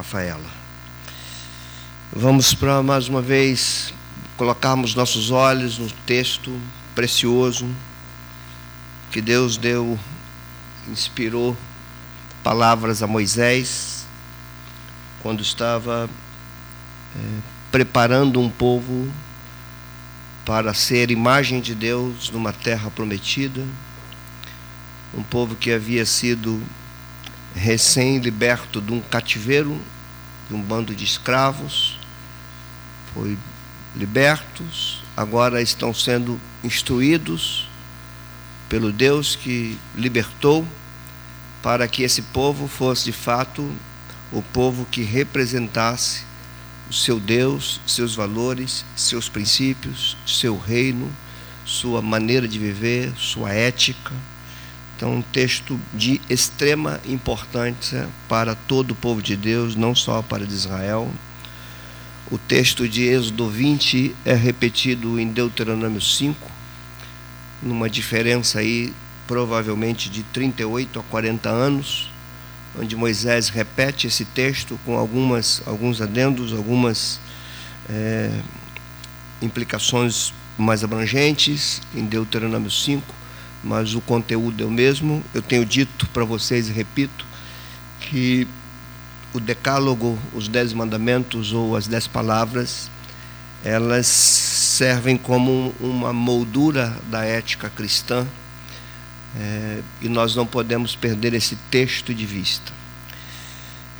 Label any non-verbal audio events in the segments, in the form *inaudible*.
Rafaela. Vamos para mais uma vez colocarmos nossos olhos no texto precioso que Deus deu, inspirou palavras a Moisés quando estava é, preparando um povo para ser imagem de Deus numa terra prometida, um povo que havia sido recém-liberto de um cativeiro, de um bando de escravos, foi libertos, agora estão sendo instruídos pelo Deus que libertou, para que esse povo fosse de fato o povo que representasse o seu Deus, seus valores, seus princípios, seu reino, sua maneira de viver, sua ética. Então, um texto de extrema importância para todo o povo de Deus, não só para Israel. O texto de Êxodo 20 é repetido em Deuteronômio 5, numa diferença aí provavelmente de 38 a 40 anos onde Moisés repete esse texto com algumas, alguns adendos, algumas é, implicações mais abrangentes em Deuteronômio 5, mas o conteúdo é o mesmo. Eu tenho dito para vocês e repito que o decálogo, os dez mandamentos ou as dez palavras, elas servem como uma moldura da ética cristã é, e nós não podemos perder esse texto de vista.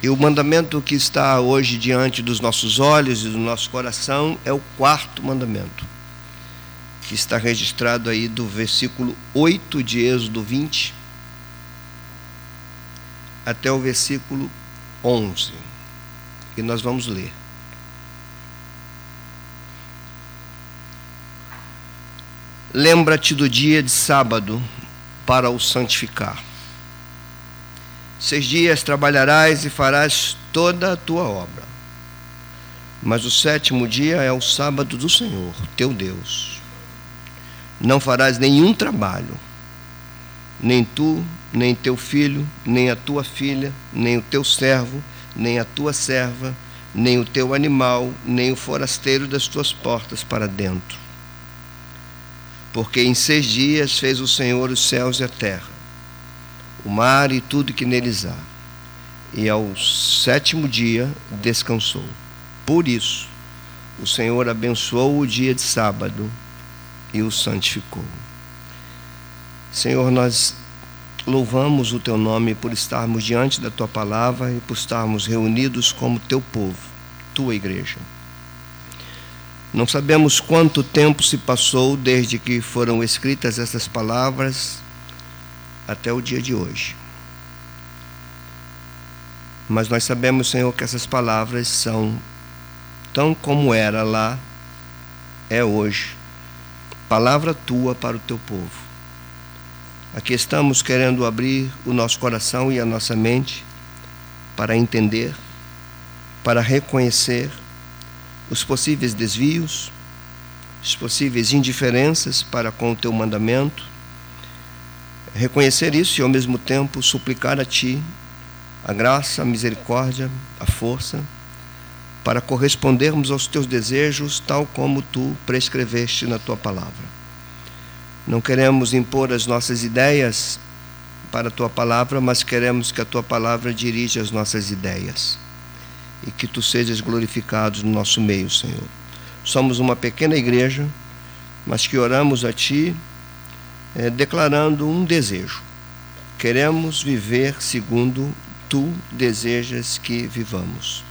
E o mandamento que está hoje diante dos nossos olhos e do nosso coração é o quarto mandamento, que está registrado aí do versículo 8 de Êxodo 20 até o versículo 11. E nós vamos ler. Lembra-te do dia de sábado para o santificar. Seis dias trabalharás e farás toda a tua obra. Mas o sétimo dia é o sábado do Senhor, teu Deus. Não farás nenhum trabalho, nem tu, nem teu filho, nem a tua filha, nem o teu servo, nem a tua serva, nem o teu animal, nem o forasteiro das tuas portas para dentro. Porque em seis dias fez o Senhor os céus e a terra, o mar e tudo que neles há, e ao sétimo dia descansou. Por isso, o Senhor abençoou o dia de sábado e o santificou. Senhor, nós louvamos o teu nome por estarmos diante da tua palavra e por estarmos reunidos como teu povo, tua igreja. Não sabemos quanto tempo se passou desde que foram escritas essas palavras até o dia de hoje. Mas nós sabemos, Senhor, que essas palavras são tão como era lá, é hoje. Palavra tua para o teu povo. Aqui estamos querendo abrir o nosso coração e a nossa mente para entender, para reconhecer os possíveis desvios, as possíveis indiferenças para com o teu mandamento, reconhecer isso e ao mesmo tempo suplicar a ti a graça, a misericórdia, a força para correspondermos aos teus desejos tal como tu prescreveste na tua palavra. Não queremos impor as nossas ideias para a tua palavra, mas queremos que a tua palavra dirija as nossas ideias e que tu sejas glorificado no nosso meio, Senhor. Somos uma pequena igreja, mas que oramos a Ti é, declarando um desejo. Queremos viver segundo Tu desejas que vivamos.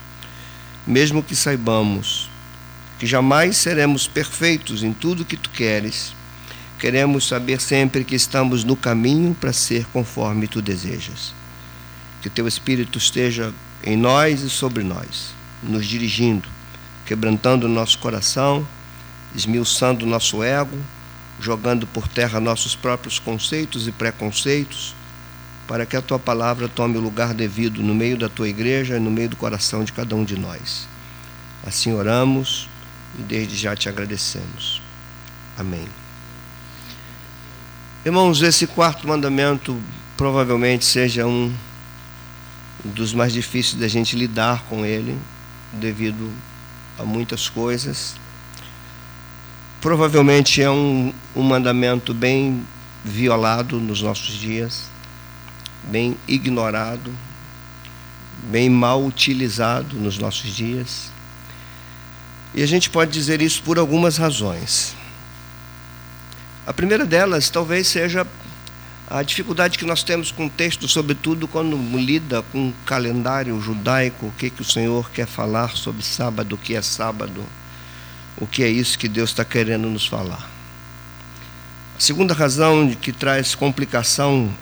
Mesmo que saibamos que jamais seremos perfeitos em tudo que Tu queres, queremos saber sempre que estamos no caminho para ser conforme Tu desejas. Que Teu Espírito esteja em nós e sobre nós, nos dirigindo, quebrantando o nosso coração, esmiuçando o nosso ego, jogando por terra nossos próprios conceitos e preconceitos, para que a tua palavra tome o lugar devido no meio da tua igreja e no meio do coração de cada um de nós. Assim oramos e desde já te agradecemos. Amém. Irmãos, esse quarto mandamento provavelmente seja um dos mais difíceis da gente lidar com ele, devido a muitas coisas. Provavelmente é um, um mandamento bem violado nos nossos dias, bem ignorado, bem mal utilizado nos nossos dias. E a gente pode dizer isso por algumas razões. A primeira delas talvez seja a dificuldade que nós temos com o texto, sobretudo quando lida com o calendário judaico, o que, que o Senhor quer falar sobre sábado, o que é sábado, o que é isso que Deus está querendo nos falar. A segunda razão que traz complicação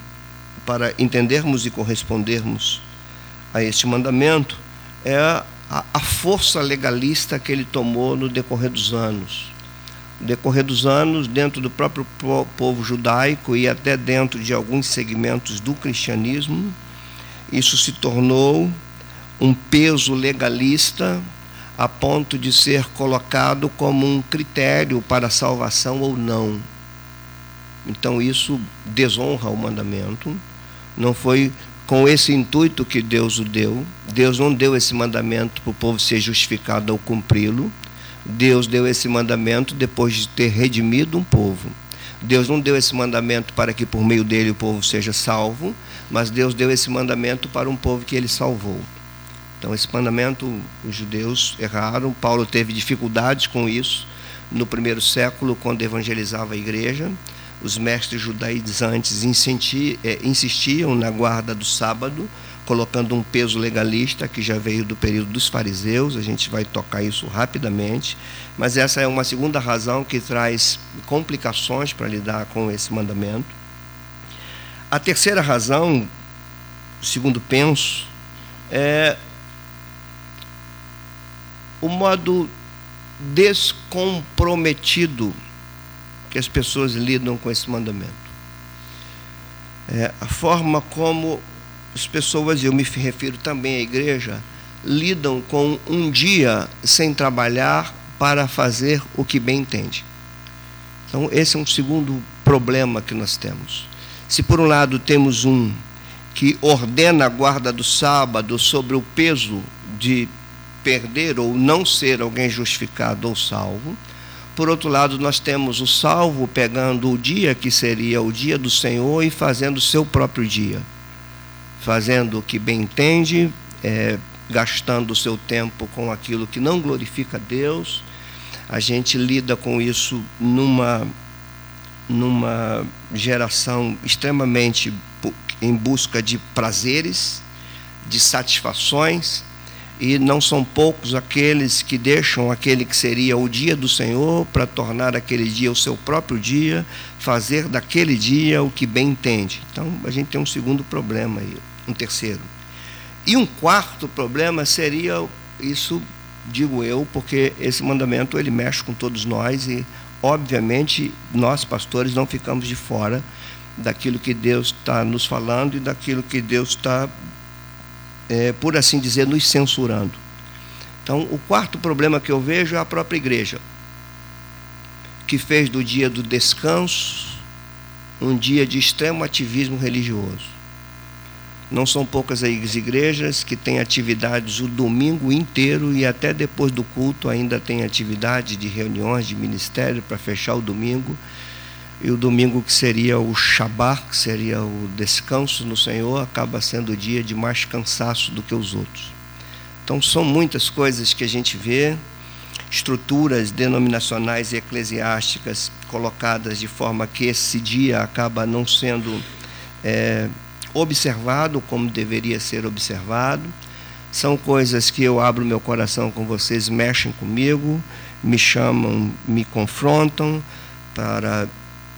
para entendermos e correspondermos a este mandamento é a, a força legalista que ele tomou no decorrer dos anos decorrer dos anos, dentro do próprio povo judaico e até dentro de alguns segmentos do cristianismo, isso se tornou um peso legalista a ponto de ser colocado como um critério para salvação ou não. Então isso desonra o mandamento. Não foi com esse intuito que Deus o deu. Deus não deu esse mandamento para o povo ser justificado ao cumpri-lo. Deus deu esse mandamento depois de ter redimido um povo. Deus não deu esse mandamento para que por meio dele o povo seja salvo, mas Deus deu esse mandamento para um povo que ele salvou. Então, esse mandamento os judeus erraram. Paulo teve dificuldades com isso no primeiro século, quando evangelizava a igreja. Os mestres judaizantes eh, insistiam na guarda do sábado, colocando um peso legalista que já veio do período dos fariseus, a gente vai tocar isso rapidamente, mas essa é uma segunda razão que traz complicações para lidar com esse mandamento. A terceira razão, segundo penso, é o modo descomprometido que as pessoas lidam com esse mandamento. É, a forma como as pessoas, eu me refiro também à igreja, lidam com um dia sem trabalhar para fazer o que bem entende. Então, esse é um segundo problema que nós temos. Se por um lado temos um que ordena a guarda do sábado sobre o peso de perder ou não ser alguém justificado ou salvo, por outro lado, nós temos o salvo pegando o dia que seria o dia do Senhor e fazendo o seu próprio dia fazendo o que bem entende, é, gastando o seu tempo com aquilo que não glorifica a Deus. A gente lida com isso numa, numa geração extremamente em busca de prazeres, de satisfações, e não são poucos aqueles que deixam aquele que seria o dia do Senhor para tornar aquele dia o seu próprio dia, fazer daquele dia o que bem entende. Então a gente tem um segundo problema aí um terceiro. E um quarto problema seria isso, digo eu, porque esse mandamento ele mexe com todos nós e, obviamente, nós pastores não ficamos de fora daquilo que Deus está nos falando e daquilo que Deus está, é, por assim dizer, nos censurando. Então, o quarto problema que eu vejo é a própria igreja, que fez do dia do descanso um dia de extremo ativismo religioso. Não são poucas as igrejas que têm atividades o domingo inteiro e até depois do culto ainda tem atividade de reuniões de ministério para fechar o domingo. E o domingo que seria o Shabat, que seria o descanso no Senhor, acaba sendo o dia de mais cansaço do que os outros. Então são muitas coisas que a gente vê, estruturas denominacionais e eclesiásticas colocadas de forma que esse dia acaba não sendo é, observado como deveria ser observado. São coisas que eu abro meu coração com vocês, mexem comigo, me chamam, me confrontam, para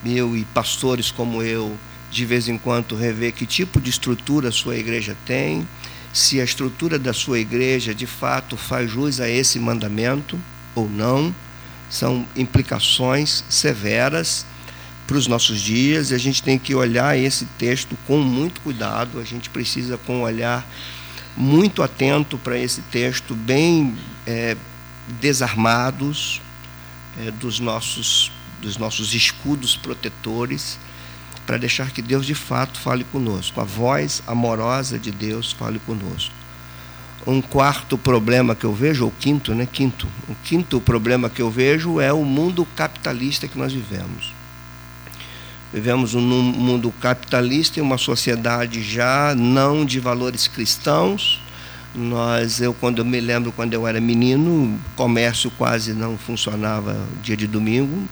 eu e pastores como eu, de vez em quando, rever que tipo de estrutura a sua igreja tem, se a estrutura da sua igreja de fato faz jus a esse mandamento ou não. São implicações severas para os nossos dias e a gente tem que olhar esse texto com muito cuidado, a gente precisa com um olhar muito atento para esse texto, bem é, desarmados é, dos, nossos, dos nossos escudos protetores, para deixar que Deus de fato fale conosco. A voz amorosa de Deus fale conosco. Um quarto problema que eu vejo, ou quinto, né? Quinto. O quinto problema que eu vejo é o mundo capitalista que nós vivemos. Vivemos um mundo capitalista em uma sociedade já não de valores cristãos. Nós, eu quando eu me lembro quando eu era menino, comércio quase não funcionava dia de domingo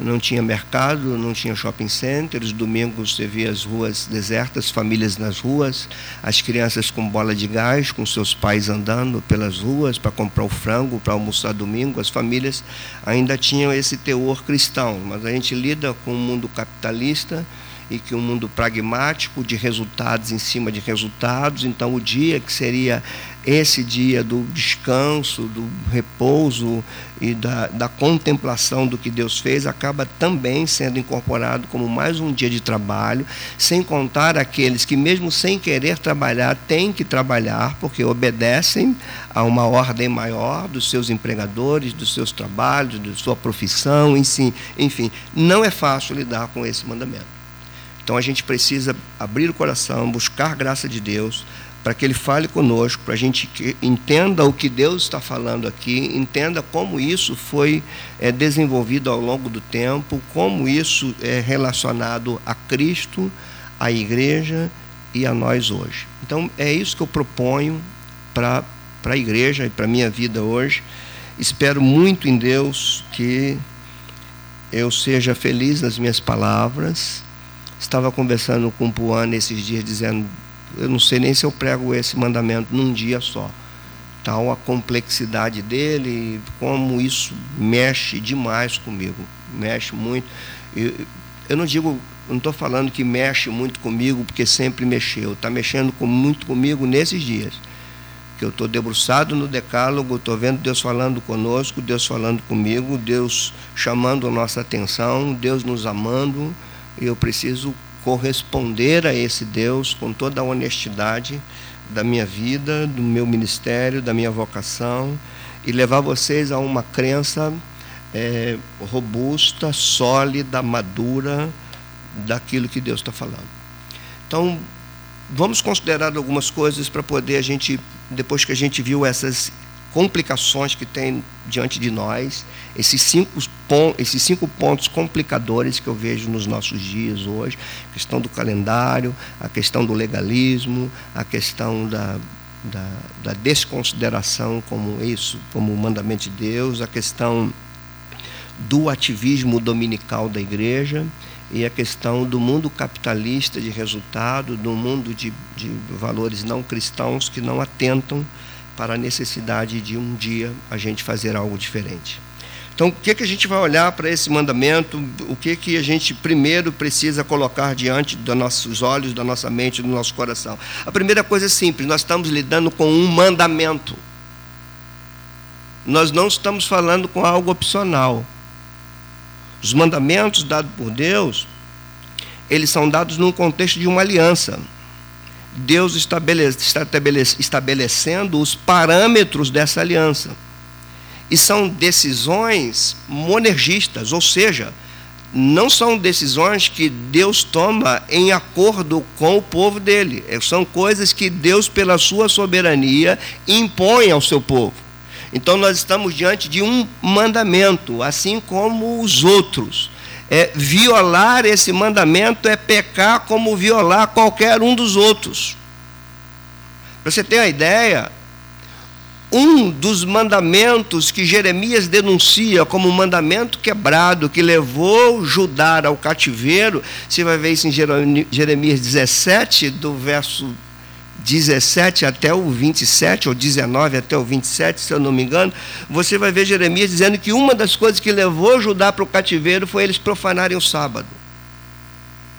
não tinha mercado, não tinha shopping center. Os domingos você via as ruas desertas, famílias nas ruas, as crianças com bola de gás, com seus pais andando pelas ruas para comprar o frango, para almoçar domingo. As famílias ainda tinham esse teor cristão, mas a gente lida com um mundo capitalista e que um mundo pragmático de resultados em cima de resultados. Então, o dia que seria esse dia do descanso, do repouso e da, da contemplação do que Deus fez, acaba também sendo incorporado como mais um dia de trabalho, sem contar aqueles que, mesmo sem querer trabalhar, têm que trabalhar, porque obedecem a uma ordem maior dos seus empregadores, dos seus trabalhos, da sua profissão, enfim. Não é fácil lidar com esse mandamento. Então a gente precisa abrir o coração, buscar graça de Deus, para que Ele fale conosco, para a gente entenda o que Deus está falando aqui, entenda como isso foi é, desenvolvido ao longo do tempo, como isso é relacionado a Cristo, à igreja e a nós hoje. Então é isso que eu proponho para a igreja e para a minha vida hoje. Espero muito em Deus que eu seja feliz nas minhas palavras Estava conversando com o Puan esses dias, dizendo: eu não sei nem se eu prego esse mandamento num dia só. Tal a complexidade dele, como isso mexe demais comigo, mexe muito. Eu, eu não digo, não estou falando que mexe muito comigo porque sempre mexeu, está mexendo com, muito comigo nesses dias. Que eu estou debruçado no decálogo, estou vendo Deus falando conosco, Deus falando comigo, Deus chamando a nossa atenção, Deus nos amando eu preciso corresponder a esse Deus com toda a honestidade da minha vida, do meu ministério, da minha vocação e levar vocês a uma crença é, robusta, sólida, madura daquilo que Deus está falando. Então, vamos considerar algumas coisas para poder a gente, depois que a gente viu essas complicações que tem diante de nós, esses cinco, esses cinco pontos complicadores que eu vejo nos nossos dias hoje, a questão do calendário, a questão do legalismo, a questão da, da, da desconsideração como isso, como mandamento de Deus, a questão do ativismo dominical da igreja e a questão do mundo capitalista de resultado, do mundo de, de valores não cristãos que não atentam para a necessidade de um dia a gente fazer algo diferente. Então, o que, que a gente vai olhar para esse mandamento? O que, que a gente primeiro precisa colocar diante dos nossos olhos, da nossa mente, do nosso coração? A primeira coisa é simples: nós estamos lidando com um mandamento. Nós não estamos falando com algo opcional. Os mandamentos dados por Deus, eles são dados num contexto de uma aliança. Deus estabelecendo os parâmetros dessa aliança. E são decisões monergistas, ou seja, não são decisões que Deus toma em acordo com o povo dele. É, são coisas que Deus, pela sua soberania, impõe ao seu povo. Então nós estamos diante de um mandamento, assim como os outros. É, violar esse mandamento é pecar como violar qualquer um dos outros. Para você ter uma ideia, um dos mandamentos que Jeremias denuncia como um mandamento quebrado, que levou Judá ao cativeiro, você vai ver isso em Jeremias 17, do verso 17 até o 27, ou 19 até o 27, se eu não me engano, você vai ver Jeremias dizendo que uma das coisas que levou Judá para o cativeiro foi eles profanarem o sábado.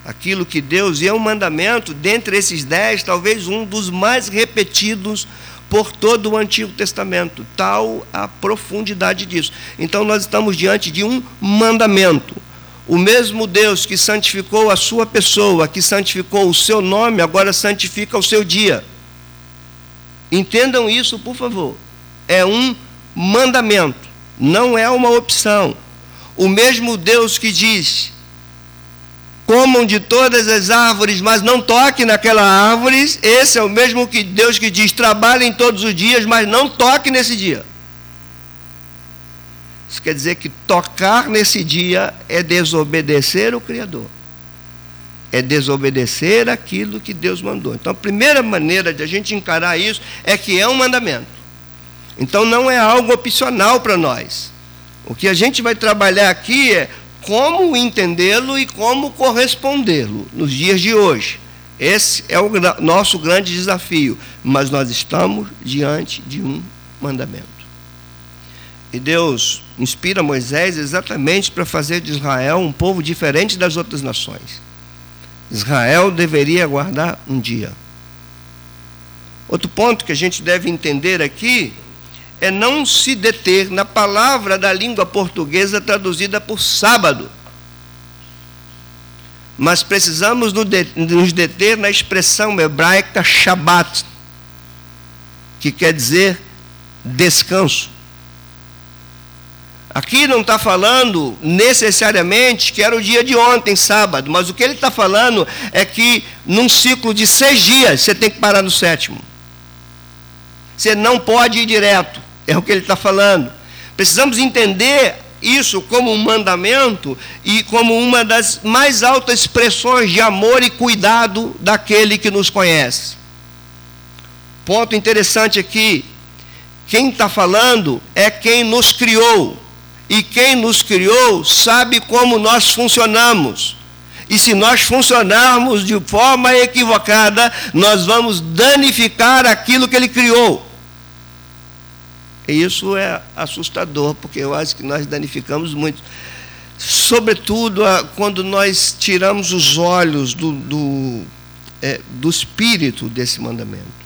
Aquilo que Deus, e é um mandamento, dentre esses dez, talvez um dos mais repetidos por todo o Antigo Testamento, tal a profundidade disso. Então nós estamos diante de um mandamento. O mesmo Deus que santificou a sua pessoa, que santificou o seu nome, agora santifica o seu dia. Entendam isso, por favor. É um mandamento, não é uma opção. O mesmo Deus que diz: comam de todas as árvores, mas não toquem naquela árvore. Esse é o mesmo que Deus que diz: trabalhem todos os dias, mas não toquem nesse dia. Isso quer dizer que tocar nesse dia é desobedecer o Criador. É desobedecer aquilo que Deus mandou. Então, a primeira maneira de a gente encarar isso é que é um mandamento. Então, não é algo opcional para nós. O que a gente vai trabalhar aqui é como entendê-lo e como correspondê-lo nos dias de hoje. Esse é o nosso grande desafio. Mas nós estamos diante de um mandamento. E Deus inspira Moisés exatamente para fazer de Israel um povo diferente das outras nações. Israel deveria guardar um dia. Outro ponto que a gente deve entender aqui é não se deter na palavra da língua portuguesa traduzida por sábado. Mas precisamos nos deter na expressão hebraica Shabbat, que quer dizer descanso. Aqui não está falando necessariamente que era o dia de ontem, sábado, mas o que ele está falando é que num ciclo de seis dias você tem que parar no sétimo. Você não pode ir direto, é o que ele está falando. Precisamos entender isso como um mandamento e como uma das mais altas expressões de amor e cuidado daquele que nos conhece. Ponto interessante aqui: quem está falando é quem nos criou e quem nos criou sabe como nós funcionamos. E se nós funcionarmos de forma equivocada, nós vamos danificar aquilo que ele criou. E isso é assustador, porque eu acho que nós danificamos muito. Sobretudo quando nós tiramos os olhos do, do, é, do espírito desse mandamento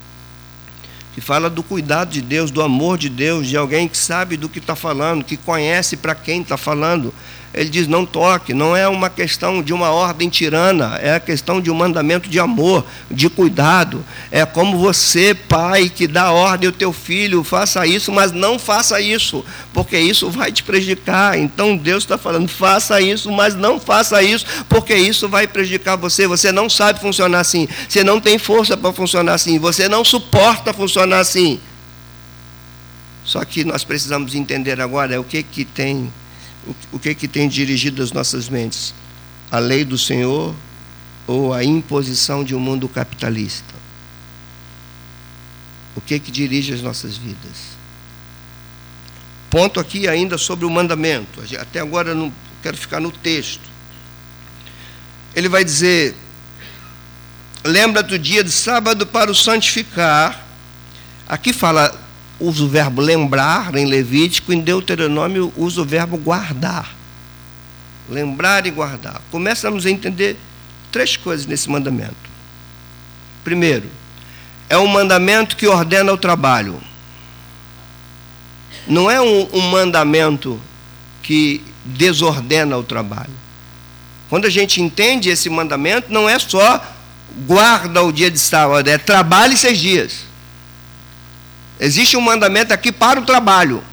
que fala do cuidado de Deus, do amor de Deus, de alguém que sabe do que está falando, que conhece para quem está falando. Ele diz: não toque, não é uma questão de uma ordem tirana, é a questão de um mandamento de amor, de cuidado. É como você, pai, que dá ordem ao teu filho, faça isso, mas não faça isso, porque isso vai te prejudicar. Então Deus está falando: faça isso, mas não faça isso, porque isso vai prejudicar você. Você não sabe funcionar assim, você não tem força para funcionar assim, você não suporta funcionar assim. Só que nós precisamos entender agora é o que, que tem o que, que tem dirigido as nossas mentes? A lei do Senhor ou a imposição de um mundo capitalista? O que, que dirige as nossas vidas? Ponto aqui ainda sobre o mandamento. Até agora não quero ficar no texto. Ele vai dizer: lembra do dia de sábado para o santificar. Aqui fala usa o verbo lembrar em Levítico, em Deuteronômio usa o verbo guardar. Lembrar e guardar. Começamos a entender três coisas nesse mandamento. Primeiro, é um mandamento que ordena o trabalho. Não é um, um mandamento que desordena o trabalho. Quando a gente entende esse mandamento, não é só guarda o dia de sábado, é trabalhe seis dias. Existe um mandamento aqui para o trabalho.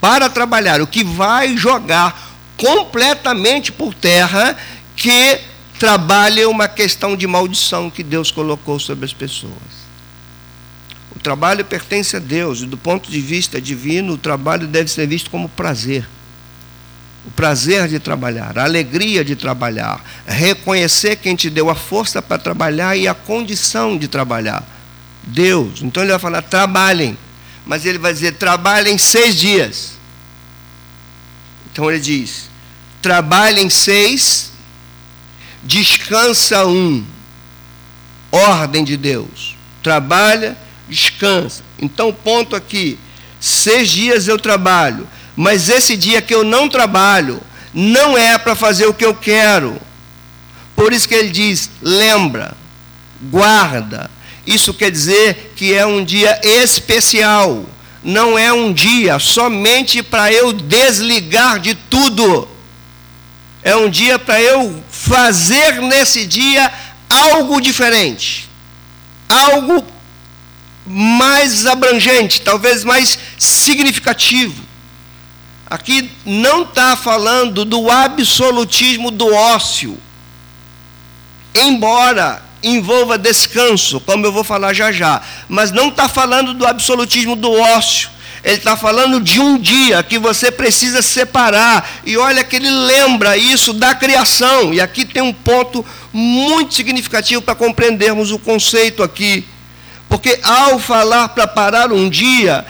Para trabalhar, o que vai jogar completamente por terra que trabalha uma questão de maldição que Deus colocou sobre as pessoas. O trabalho pertence a Deus, e do ponto de vista divino, o trabalho deve ser visto como prazer. O prazer de trabalhar, a alegria de trabalhar, reconhecer quem te deu a força para trabalhar e a condição de trabalhar. Deus. Então ele vai falar: trabalhem. Mas ele vai dizer: trabalhem seis dias. Então ele diz: trabalhem seis, descansa um. Ordem de Deus. Trabalha, descansa. Então, ponto aqui: seis dias eu trabalho, mas esse dia que eu não trabalho, não é para fazer o que eu quero. Por isso que ele diz: lembra, guarda, isso quer dizer que é um dia especial, não é um dia somente para eu desligar de tudo. É um dia para eu fazer nesse dia algo diferente, algo mais abrangente, talvez mais significativo. Aqui não está falando do absolutismo do ócio embora envolva descanso, como eu vou falar já já, mas não está falando do absolutismo do ócio. Ele está falando de um dia que você precisa separar. E olha que ele lembra isso da criação. E aqui tem um ponto muito significativo para compreendermos o conceito aqui. Porque ao falar para parar um dia,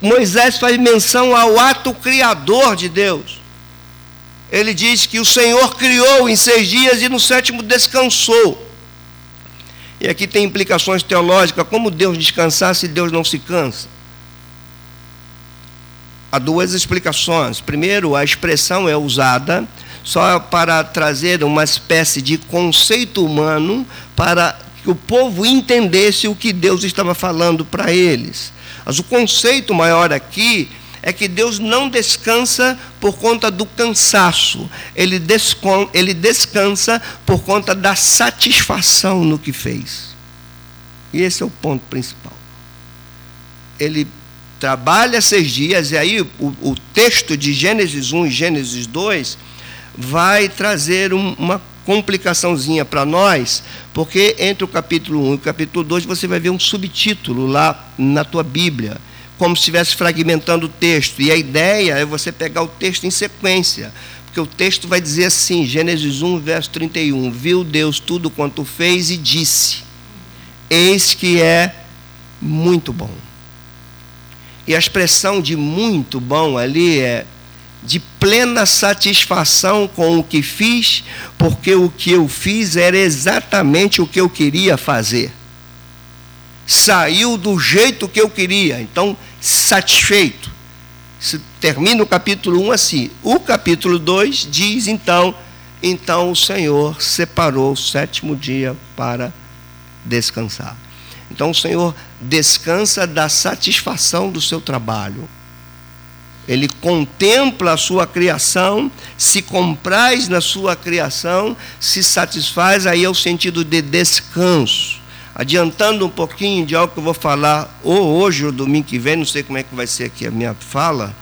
Moisés faz menção ao ato criador de Deus. Ele diz que o Senhor criou em seis dias e no sétimo descansou. E aqui tem implicações teológicas, como Deus descansar se Deus não se cansa? Há duas explicações. Primeiro, a expressão é usada só para trazer uma espécie de conceito humano para que o povo entendesse o que Deus estava falando para eles. Mas o conceito maior aqui é que Deus não descansa por conta do cansaço, ele, ele descansa por conta da satisfação no que fez. E esse é o ponto principal. Ele trabalha seis dias, e aí o, o texto de Gênesis 1 e Gênesis 2 vai trazer um, uma complicaçãozinha para nós, porque entre o capítulo 1 e o capítulo 2 você vai ver um subtítulo lá na tua Bíblia como se estivesse fragmentando o texto. E a ideia é você pegar o texto em sequência. Porque o texto vai dizer assim, Gênesis 1, verso 31, viu Deus tudo quanto fez e disse: Eis que é muito bom. E a expressão de muito bom ali é de plena satisfação com o que fiz, porque o que eu fiz era exatamente o que eu queria fazer saiu do jeito que eu queria, então satisfeito. Termina o capítulo 1 assim. O capítulo 2 diz então, então o Senhor separou o sétimo dia para descansar. Então o Senhor descansa da satisfação do seu trabalho. Ele contempla a sua criação, se compraz na sua criação, se satisfaz, aí é o sentido de descanso adiantando um pouquinho de algo que eu vou falar ou hoje ou domingo que vem, não sei como é que vai ser aqui a minha fala,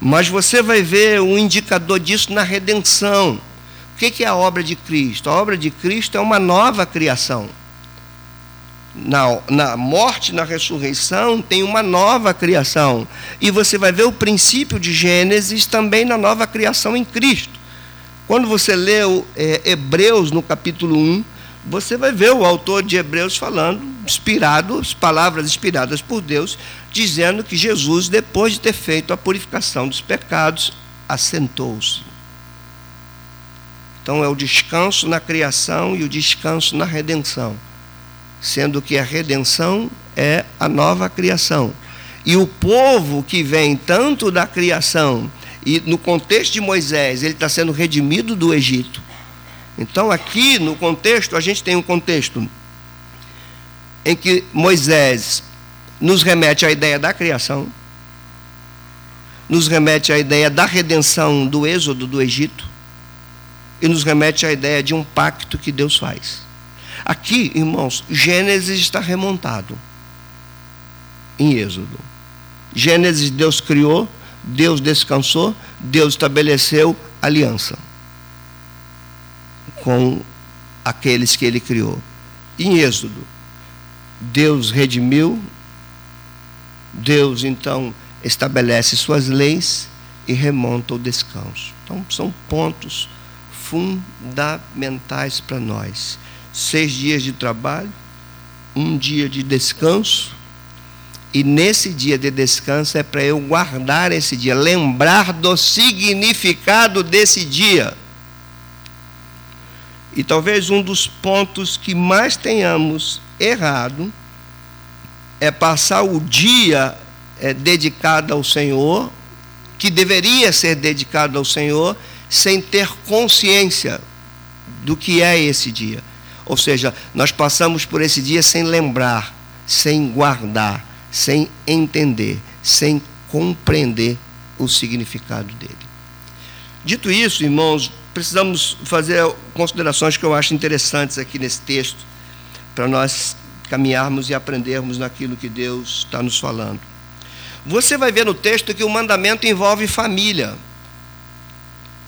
mas você vai ver um indicador disso na redenção. O que é a obra de Cristo? A obra de Cristo é uma nova criação. Na, na morte, na ressurreição, tem uma nova criação. E você vai ver o princípio de Gênesis também na nova criação em Cristo. Quando você lê o, é, Hebreus no capítulo 1, você vai ver o autor de Hebreus falando, inspirado, palavras inspiradas por Deus, dizendo que Jesus, depois de ter feito a purificação dos pecados, assentou-se. Então é o descanso na criação e o descanso na redenção, sendo que a redenção é a nova criação. E o povo que vem tanto da criação, e no contexto de Moisés, ele está sendo redimido do Egito, então, aqui no contexto, a gente tem um contexto em que Moisés nos remete à ideia da criação, nos remete à ideia da redenção do êxodo do Egito e nos remete à ideia de um pacto que Deus faz. Aqui, irmãos, Gênesis está remontado em Êxodo. Gênesis, Deus criou, Deus descansou, Deus estabeleceu aliança com aqueles que ele criou. Em Êxodo, Deus redimiu, Deus então estabelece suas leis e remonta o descanso. Então, são pontos fundamentais para nós. Seis dias de trabalho, um dia de descanso, e nesse dia de descanso é para eu guardar esse dia, lembrar do significado desse dia. E talvez um dos pontos que mais tenhamos errado é passar o dia é, dedicado ao Senhor, que deveria ser dedicado ao Senhor, sem ter consciência do que é esse dia. Ou seja, nós passamos por esse dia sem lembrar, sem guardar, sem entender, sem compreender o significado dele. Dito isso, irmãos, precisamos fazer considerações que eu acho interessantes aqui nesse texto, para nós caminharmos e aprendermos naquilo que Deus está nos falando. Você vai ver no texto que o mandamento envolve família.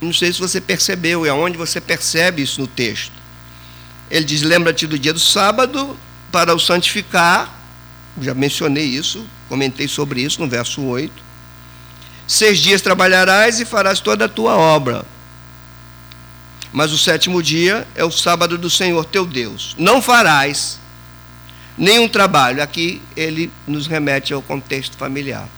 Não sei se você percebeu, é onde você percebe isso no texto. Ele diz: Lembra-te do dia do sábado para o santificar. Já mencionei isso, comentei sobre isso no verso 8. Seis dias trabalharás e farás toda a tua obra. Mas o sétimo dia é o sábado do Senhor teu Deus. Não farás nenhum trabalho. Aqui ele nos remete ao contexto familiar.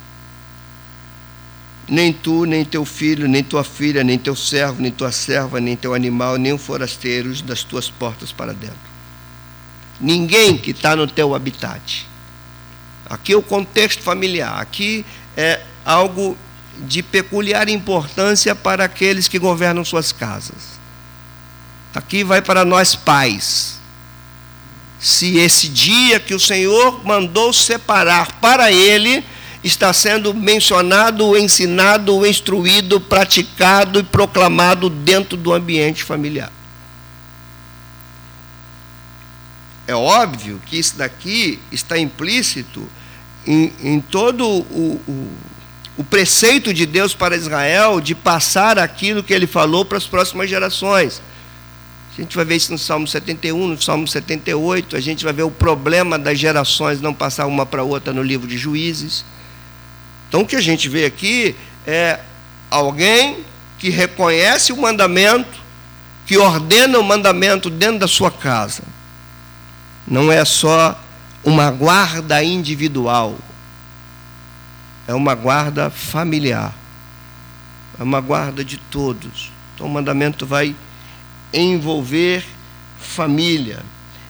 Nem tu, nem teu filho, nem tua filha, nem teu servo, nem tua serva, nem teu animal, nem o forasteiro das tuas portas para dentro. Ninguém que está no teu habitat. Aqui é o contexto familiar. Aqui é algo de peculiar importância para aqueles que governam suas casas. Aqui vai para nós pais. Se esse dia que o Senhor mandou separar para ele está sendo mencionado, ensinado, instruído, praticado e proclamado dentro do ambiente familiar. É óbvio que isso daqui está implícito em, em todo o, o, o preceito de Deus para Israel de passar aquilo que ele falou para as próximas gerações. A gente vai ver isso no Salmo 71, no Salmo 78, a gente vai ver o problema das gerações não passar uma para outra no livro de Juízes. Então o que a gente vê aqui é alguém que reconhece o mandamento, que ordena o mandamento dentro da sua casa. Não é só uma guarda individual, é uma guarda familiar, é uma guarda de todos. Então o mandamento vai envolver família.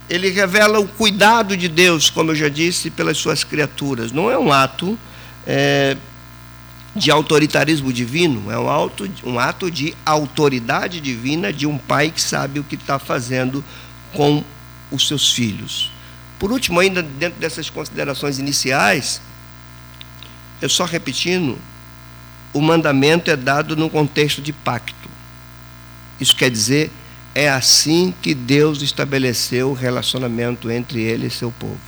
Ele revela o cuidado de Deus, como eu já disse, pelas suas criaturas. Não é um ato é, de autoritarismo divino, é um, auto, um ato de autoridade divina de um pai que sabe o que está fazendo com os seus filhos. Por último, ainda dentro dessas considerações iniciais, eu só repetindo, o mandamento é dado no contexto de pacto. Isso quer dizer, é assim que Deus estabeleceu o relacionamento entre ele e seu povo.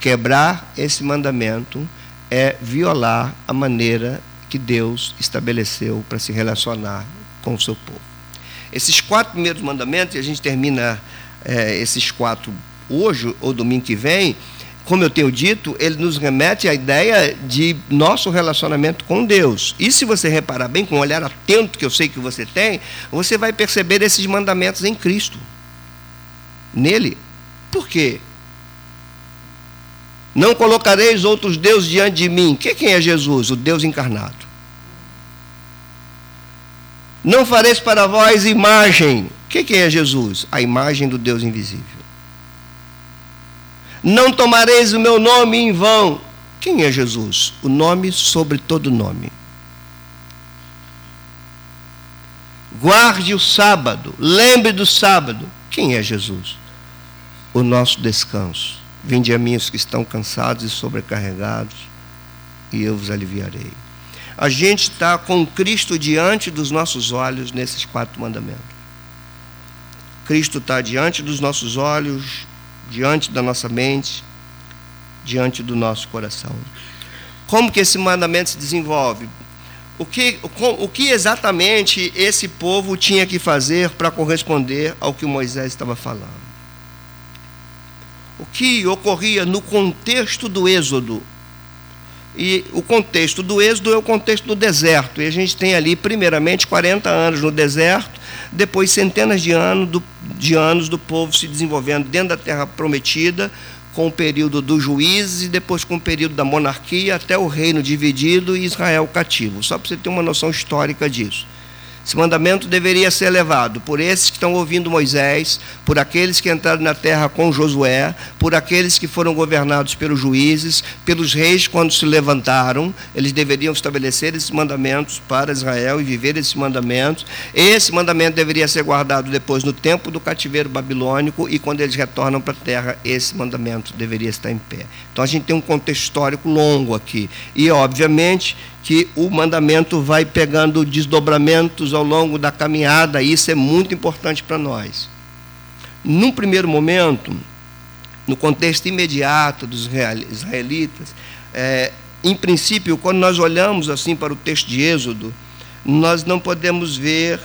Quebrar esse mandamento é violar a maneira que Deus estabeleceu para se relacionar com o seu povo. Esses quatro primeiros mandamentos, e a gente termina é, esses quatro hoje ou domingo que vem, como eu tenho dito, ele nos remete à ideia de nosso relacionamento com Deus. E se você reparar bem, com um olhar atento que eu sei que você tem, você vai perceber esses mandamentos em Cristo. Nele. Por quê? Não colocareis outros deuses diante de mim. Que quem é Jesus? O Deus encarnado. Não fareis para vós imagem. Que quem é Jesus? A imagem do Deus invisível. Não tomareis o meu nome em vão. Quem é Jesus? O nome sobre todo nome. Guarde o sábado, lembre do sábado. Quem é Jesus? O nosso descanso. Vinde a mim os que estão cansados e sobrecarregados, e eu vos aliviarei. A gente está com Cristo diante dos nossos olhos nesses quatro mandamentos. Cristo está diante dos nossos olhos, diante da nossa mente, diante do nosso coração. Como que esse mandamento se desenvolve? O que, o, o que exatamente esse povo tinha que fazer para corresponder ao que Moisés estava falando? o que ocorria no contexto do Êxodo. E o contexto do Êxodo é o contexto do deserto. E a gente tem ali, primeiramente, 40 anos no deserto, depois centenas de anos do, de anos do povo se desenvolvendo dentro da terra prometida, com o período dos juízes e depois com o período da monarquia até o reino dividido e Israel cativo. Só para você ter uma noção histórica disso. Esse mandamento deveria ser levado por esses que estão ouvindo Moisés, por aqueles que entraram na terra com Josué, por aqueles que foram governados pelos juízes, pelos reis quando se levantaram. Eles deveriam estabelecer esses mandamentos para Israel e viver esses mandamentos. Esse mandamento deveria ser guardado depois no tempo do cativeiro babilônico e quando eles retornam para a terra, esse mandamento deveria estar em pé. Então a gente tem um contexto histórico longo aqui. E, obviamente, que o mandamento vai pegando desdobramentos ao longo da caminhada, e isso é muito importante para nós. Num primeiro momento, no contexto imediato dos israelitas, é, em princípio, quando nós olhamos assim para o texto de Êxodo, nós não podemos ver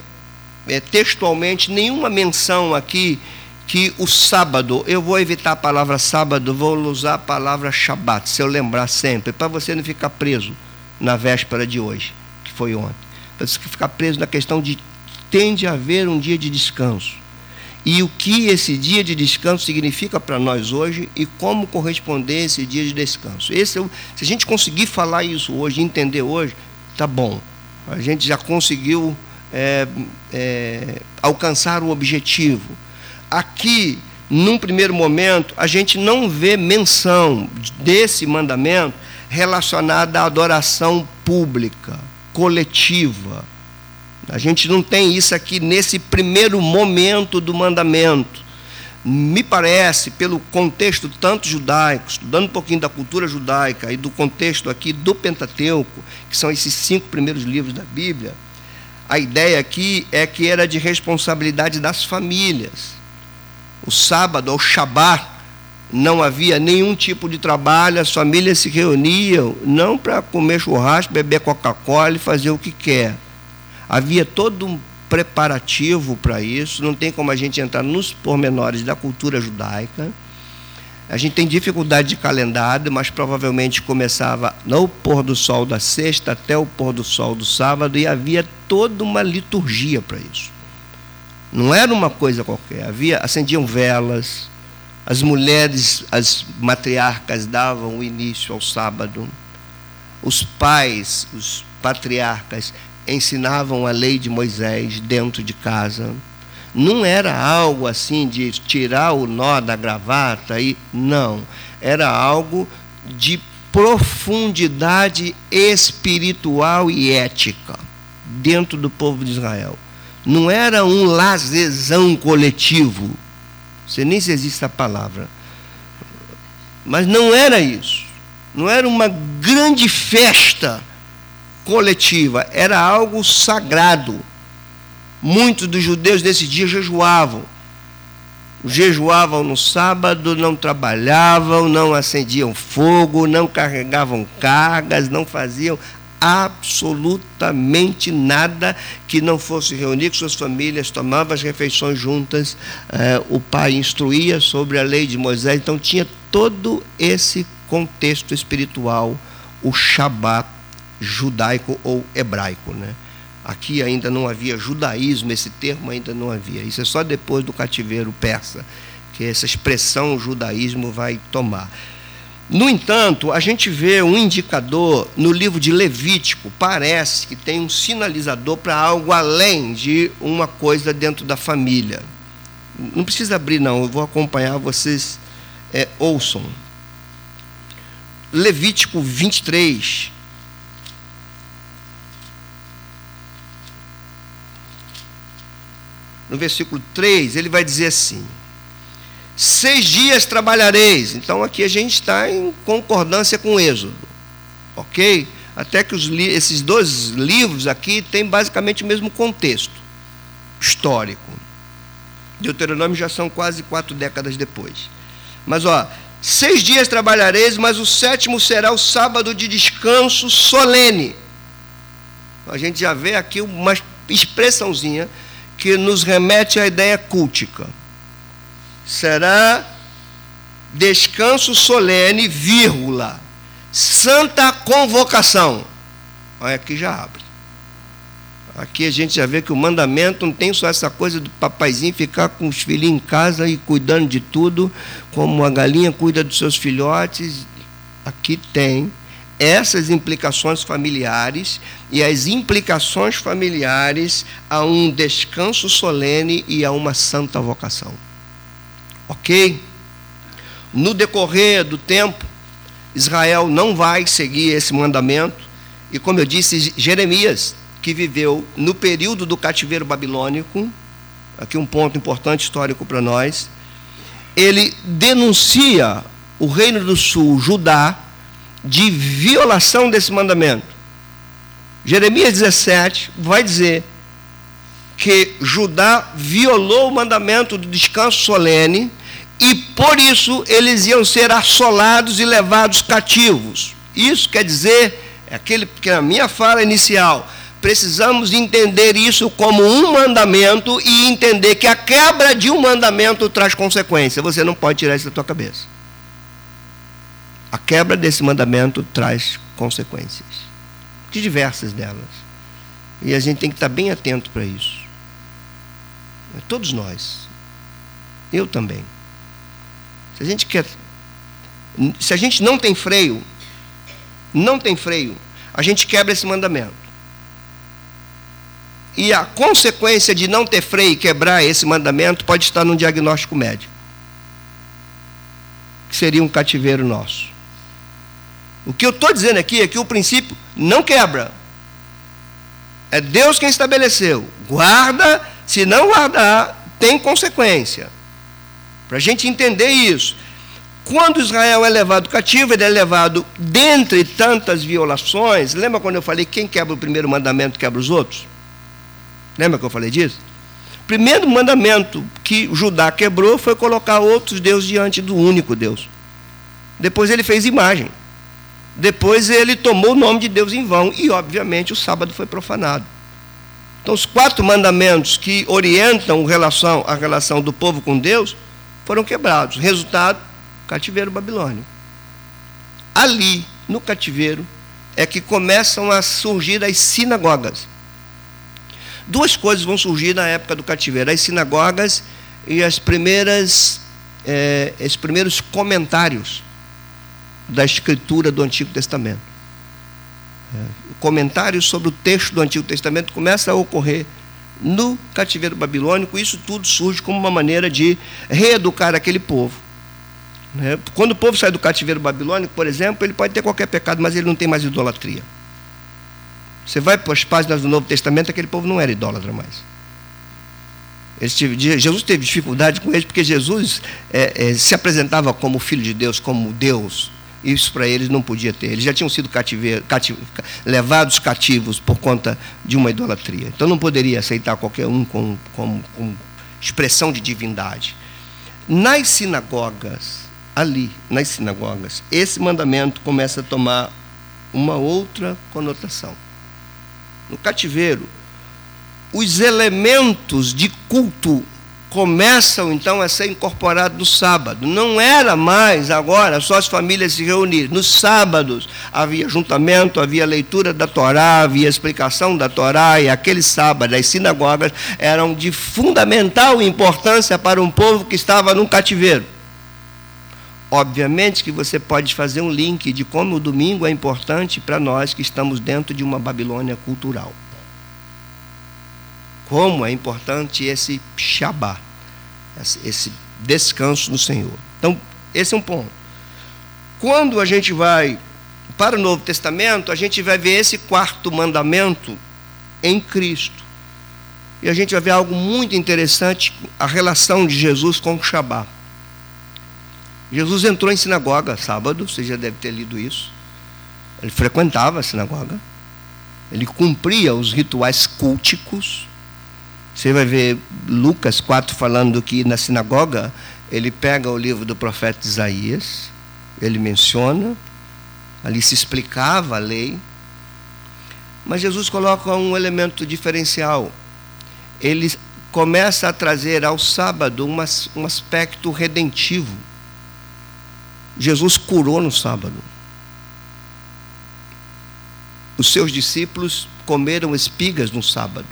é, textualmente nenhuma menção aqui que o sábado, eu vou evitar a palavra sábado, vou usar a palavra Shabat, se eu lembrar sempre, para você não ficar preso na véspera de hoje, que foi ontem. Para você ficar preso na questão de tende a haver um dia de descanso. E o que esse dia de descanso significa para nós hoje e como corresponder esse dia de descanso. Esse é se a gente conseguir falar isso hoje, entender hoje, tá bom. A gente já conseguiu é, é, alcançar o objetivo. Aqui, num primeiro momento, a gente não vê menção desse mandamento relacionada à adoração pública, coletiva. A gente não tem isso aqui nesse primeiro momento do mandamento. Me parece, pelo contexto tanto judaico, estudando um pouquinho da cultura judaica e do contexto aqui do Pentateuco, que são esses cinco primeiros livros da Bíblia, a ideia aqui é que era de responsabilidade das famílias. O sábado, o Shabat, não havia nenhum tipo de trabalho, as famílias se reuniam não para comer churrasco, beber Coca-Cola e fazer o que quer. Havia todo um preparativo para isso, não tem como a gente entrar nos pormenores da cultura judaica. A gente tem dificuldade de calendário, mas provavelmente começava no pôr do sol da sexta até o pôr do sol do sábado e havia toda uma liturgia para isso. Não era uma coisa qualquer. Havia acendiam velas, as mulheres, as matriarcas davam o início ao sábado. Os pais, os patriarcas ensinavam a lei de Moisés dentro de casa não era algo assim de tirar o nó da gravata e não, era algo de profundidade espiritual e ética dentro do povo de Israel. Não era um lazerzão coletivo. Sei nem se existe essa palavra. Mas não era isso. Não era uma grande festa coletiva, era algo sagrado Muitos dos judeus desse dia jejuavam. Jejuavam no sábado, não trabalhavam, não acendiam fogo, não carregavam cargas, não faziam absolutamente nada que não fosse reunir com suas famílias, tomava as refeições juntas, eh, o pai instruía sobre a lei de Moisés, então tinha todo esse contexto espiritual, o Shabat judaico ou hebraico, né? Aqui ainda não havia judaísmo, esse termo ainda não havia. Isso é só depois do cativeiro persa que essa expressão judaísmo vai tomar. No entanto, a gente vê um indicador no livro de Levítico, parece que tem um sinalizador para algo além de uma coisa dentro da família. Não precisa abrir, não, eu vou acompanhar, vocês é, ouçam. Levítico 23, no versículo 3, ele vai dizer assim: Seis dias trabalhareis. Então aqui a gente está em concordância com o Êxodo, ok? Até que os, esses dois livros aqui têm basicamente o mesmo contexto histórico. Deuteronômio já são quase quatro décadas depois. Mas ó, seis dias trabalhareis, mas o sétimo será o sábado de descanso solene. A gente já vê aqui uma expressãozinha que nos remete à ideia cultica. Será descanso solene, vírgula, santa convocação. Olha, aqui já abre. Aqui a gente já vê que o mandamento não tem só essa coisa do papaizinho ficar com os filhinhos em casa e cuidando de tudo, como a galinha cuida dos seus filhotes. Aqui tem essas implicações familiares e as implicações familiares a um descanso solene e a uma santa vocação. Ok? No decorrer do tempo, Israel não vai seguir esse mandamento, e como eu disse, Jeremias, que viveu no período do cativeiro babilônico, aqui um ponto importante histórico para nós, ele denuncia o reino do sul, Judá, de violação desse mandamento. Jeremias 17 vai dizer que Judá violou o mandamento do descanso solene e por isso eles iam ser assolados e levados cativos. Isso quer dizer, é aquele que na minha fala inicial, precisamos entender isso como um mandamento e entender que a quebra de um mandamento traz consequência. Você não pode tirar isso da tua cabeça. A quebra desse mandamento traz consequências. De diversas delas. E a gente tem que estar bem atento para isso. Todos nós. Eu também. Se a gente quer. Se a gente não tem freio, não tem freio, a gente quebra esse mandamento. E a consequência de não ter freio e quebrar esse mandamento pode estar num diagnóstico médico. Que seria um cativeiro nosso. O que eu estou dizendo aqui é que o princípio não quebra. É Deus quem estabeleceu. Guarda, se não guardar, tem consequência. Para a gente entender isso. Quando Israel é levado cativo, ele é levado dentre tantas violações. Lembra quando eu falei quem quebra o primeiro mandamento quebra os outros? Lembra que eu falei disso? O primeiro mandamento que Judá quebrou foi colocar outros deuses diante do único Deus. Depois ele fez imagem. Depois ele tomou o nome de Deus em vão. E, obviamente, o sábado foi profanado. Então, os quatro mandamentos que orientam a relação, a relação do povo com Deus foram quebrados. Resultado: cativeiro babilônico. Ali, no cativeiro, é que começam a surgir as sinagogas. Duas coisas vão surgir na época do cativeiro: as sinagogas e as primeiras, é, os primeiros comentários da escritura do Antigo Testamento. É, comentários sobre o texto do Antigo Testamento começa a ocorrer no cativeiro babilônico. Isso tudo surge como uma maneira de reeducar aquele povo. Né? Quando o povo sai do cativeiro babilônico, por exemplo, ele pode ter qualquer pecado, mas ele não tem mais idolatria. Você vai para as páginas do Novo Testamento, aquele povo não era idólatra mais. Jesus teve dificuldade com eles, porque Jesus é, é, se apresentava como filho de Deus, como Deus. Isso para eles não podia ter. Eles já tinham sido cativeiro, cativ, levados cativos por conta de uma idolatria. Então não poderia aceitar qualquer um com, com, com expressão de divindade. Nas sinagogas, ali, nas sinagogas, esse mandamento começa a tomar uma outra conotação no cativeiro, os elementos de culto começam então a ser incorporados no sábado. Não era mais agora só as famílias se reunir. Nos sábados havia juntamento, havia leitura da Torá, havia explicação da Torá, e aquele sábado as sinagogas eram de fundamental importância para um povo que estava num cativeiro. Obviamente que você pode fazer um link de como o domingo é importante para nós que estamos dentro de uma Babilônia cultural. Como é importante esse Shabá, esse descanso no Senhor. Então, esse é um ponto. Quando a gente vai para o Novo Testamento, a gente vai ver esse quarto mandamento em Cristo. E a gente vai ver algo muito interessante, a relação de Jesus com o Shabá. Jesus entrou em sinagoga sábado, você já deve ter lido isso. Ele frequentava a sinagoga. Ele cumpria os rituais culticos. Você vai ver Lucas 4 falando que na sinagoga ele pega o livro do profeta Isaías, ele menciona, ali se explicava a lei. Mas Jesus coloca um elemento diferencial. Ele começa a trazer ao sábado um aspecto redentivo Jesus curou no sábado. Os seus discípulos comeram espigas no sábado.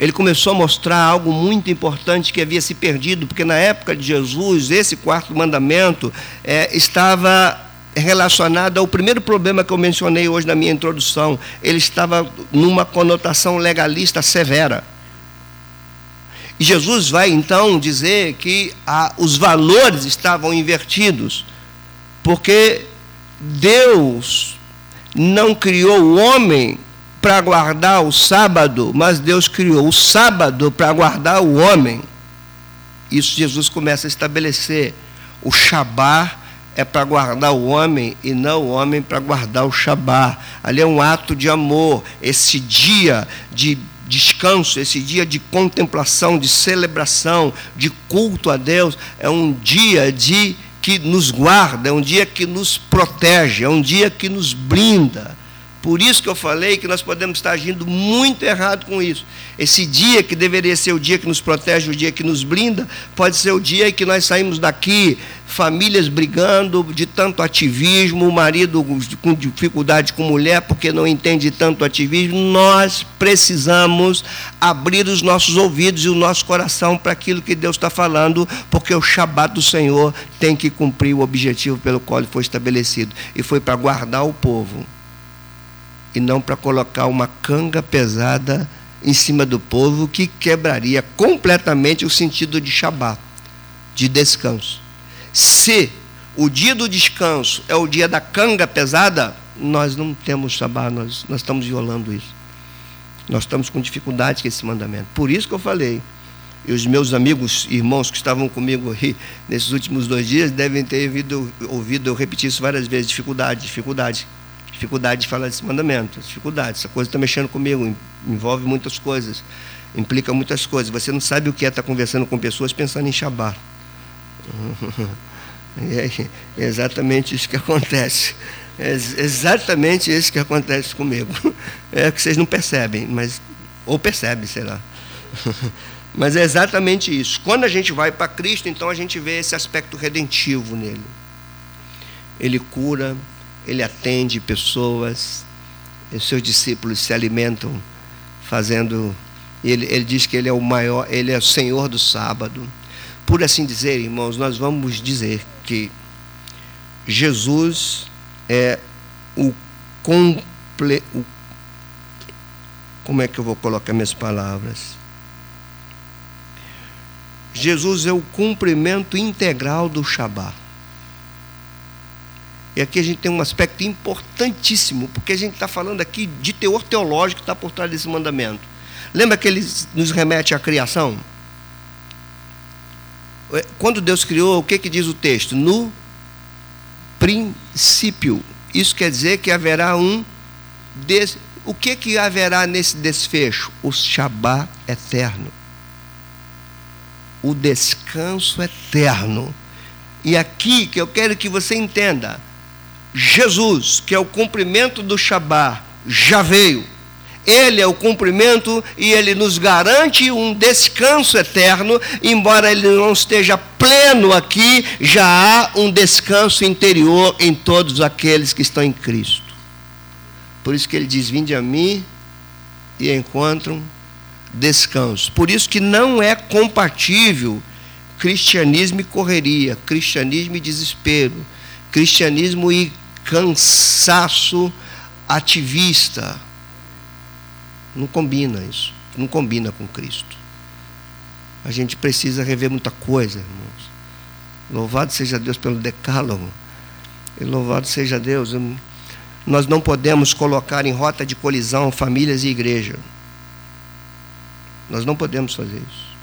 Ele começou a mostrar algo muito importante que havia se perdido, porque na época de Jesus, esse quarto mandamento é, estava relacionado ao primeiro problema que eu mencionei hoje na minha introdução. Ele estava numa conotação legalista severa. E Jesus vai então dizer que os valores estavam invertidos, porque Deus não criou o homem para guardar o sábado, mas Deus criou o sábado para guardar o homem. Isso Jesus começa a estabelecer. O Shabá é para guardar o homem e não o homem para guardar o Shabá. Ali é um ato de amor. Esse dia de descanso, esse dia de contemplação, de celebração, de culto a Deus, é um dia de que nos guarda, é um dia que nos protege, é um dia que nos blinda, Por isso que eu falei que nós podemos estar agindo muito errado com isso. Esse dia que deveria ser o dia que nos protege, o dia que nos blinda, pode ser o dia em que nós saímos daqui, famílias brigando de tanto ativismo, o marido com dificuldade com mulher porque não entende tanto ativismo. Nós precisamos abrir os nossos ouvidos e o nosso coração para aquilo que Deus está falando, porque o Shabat do Senhor tem que cumprir o objetivo pelo qual ele foi estabelecido e foi para guardar o povo e não para colocar uma canga pesada em cima do povo que quebraria completamente o sentido de Shabat, de descanso. Se o dia do descanso é o dia da canga pesada, nós não temos Shabat, nós, nós estamos violando isso. Nós estamos com dificuldade com esse mandamento. Por isso que eu falei. E os meus amigos, irmãos que estavam comigo aí nesses últimos dois dias devem ter ouvido, ouvido eu repetir isso várias vezes: dificuldade, dificuldade dificuldade de falar desse mandamento, dificuldade. Essa coisa está mexendo comigo, envolve muitas coisas, implica muitas coisas. Você não sabe o que é estar conversando com pessoas pensando em Shabat. *laughs* É exatamente isso que *laughs* acontece. É exatamente isso que acontece comigo. *laughs* É que vocês não percebem, mas ou percebem, sei lá. Mas é exatamente isso. Quando a gente vai para Cristo, então a gente vê esse aspecto redentivo nele. Ele cura, ele atende pessoas, seus discípulos se alimentam fazendo. Ele, ele diz que ele é o maior, ele é o Senhor do sábado. Por assim dizer, irmãos, nós vamos dizer que Jesus é o comple, o, como é que eu vou colocar minhas palavras? Jesus é o cumprimento integral do Shabat. E aqui a gente tem um aspecto importantíssimo, porque a gente está falando aqui de teor teológico que está por trás desse mandamento. Lembra que ele nos remete à criação? É, quando Deus criou, o que, que diz o texto? No princípio. Isso quer dizer que haverá um. Des... O que, que haverá nesse desfecho? O Shabá eterno. O descanso eterno. E aqui que eu quero que você entenda Jesus, que é o cumprimento do Shabá, já veio. Ele é o cumprimento e ele nos garante um descanso eterno, embora ele não esteja pleno aqui, já há um descanso interior em todos aqueles que estão em Cristo. Por isso que ele diz: Vinde a mim e encontram descanso. Por isso que não é compatível cristianismo e correria, cristianismo e desespero, cristianismo e cansaço ativista. Não combina isso. Não combina com Cristo. A gente precisa rever muita coisa, irmãos. Louvado seja Deus pelo decálogo. E louvado seja Deus. Nós não podemos colocar em rota de colisão famílias e igreja. Nós não podemos fazer isso.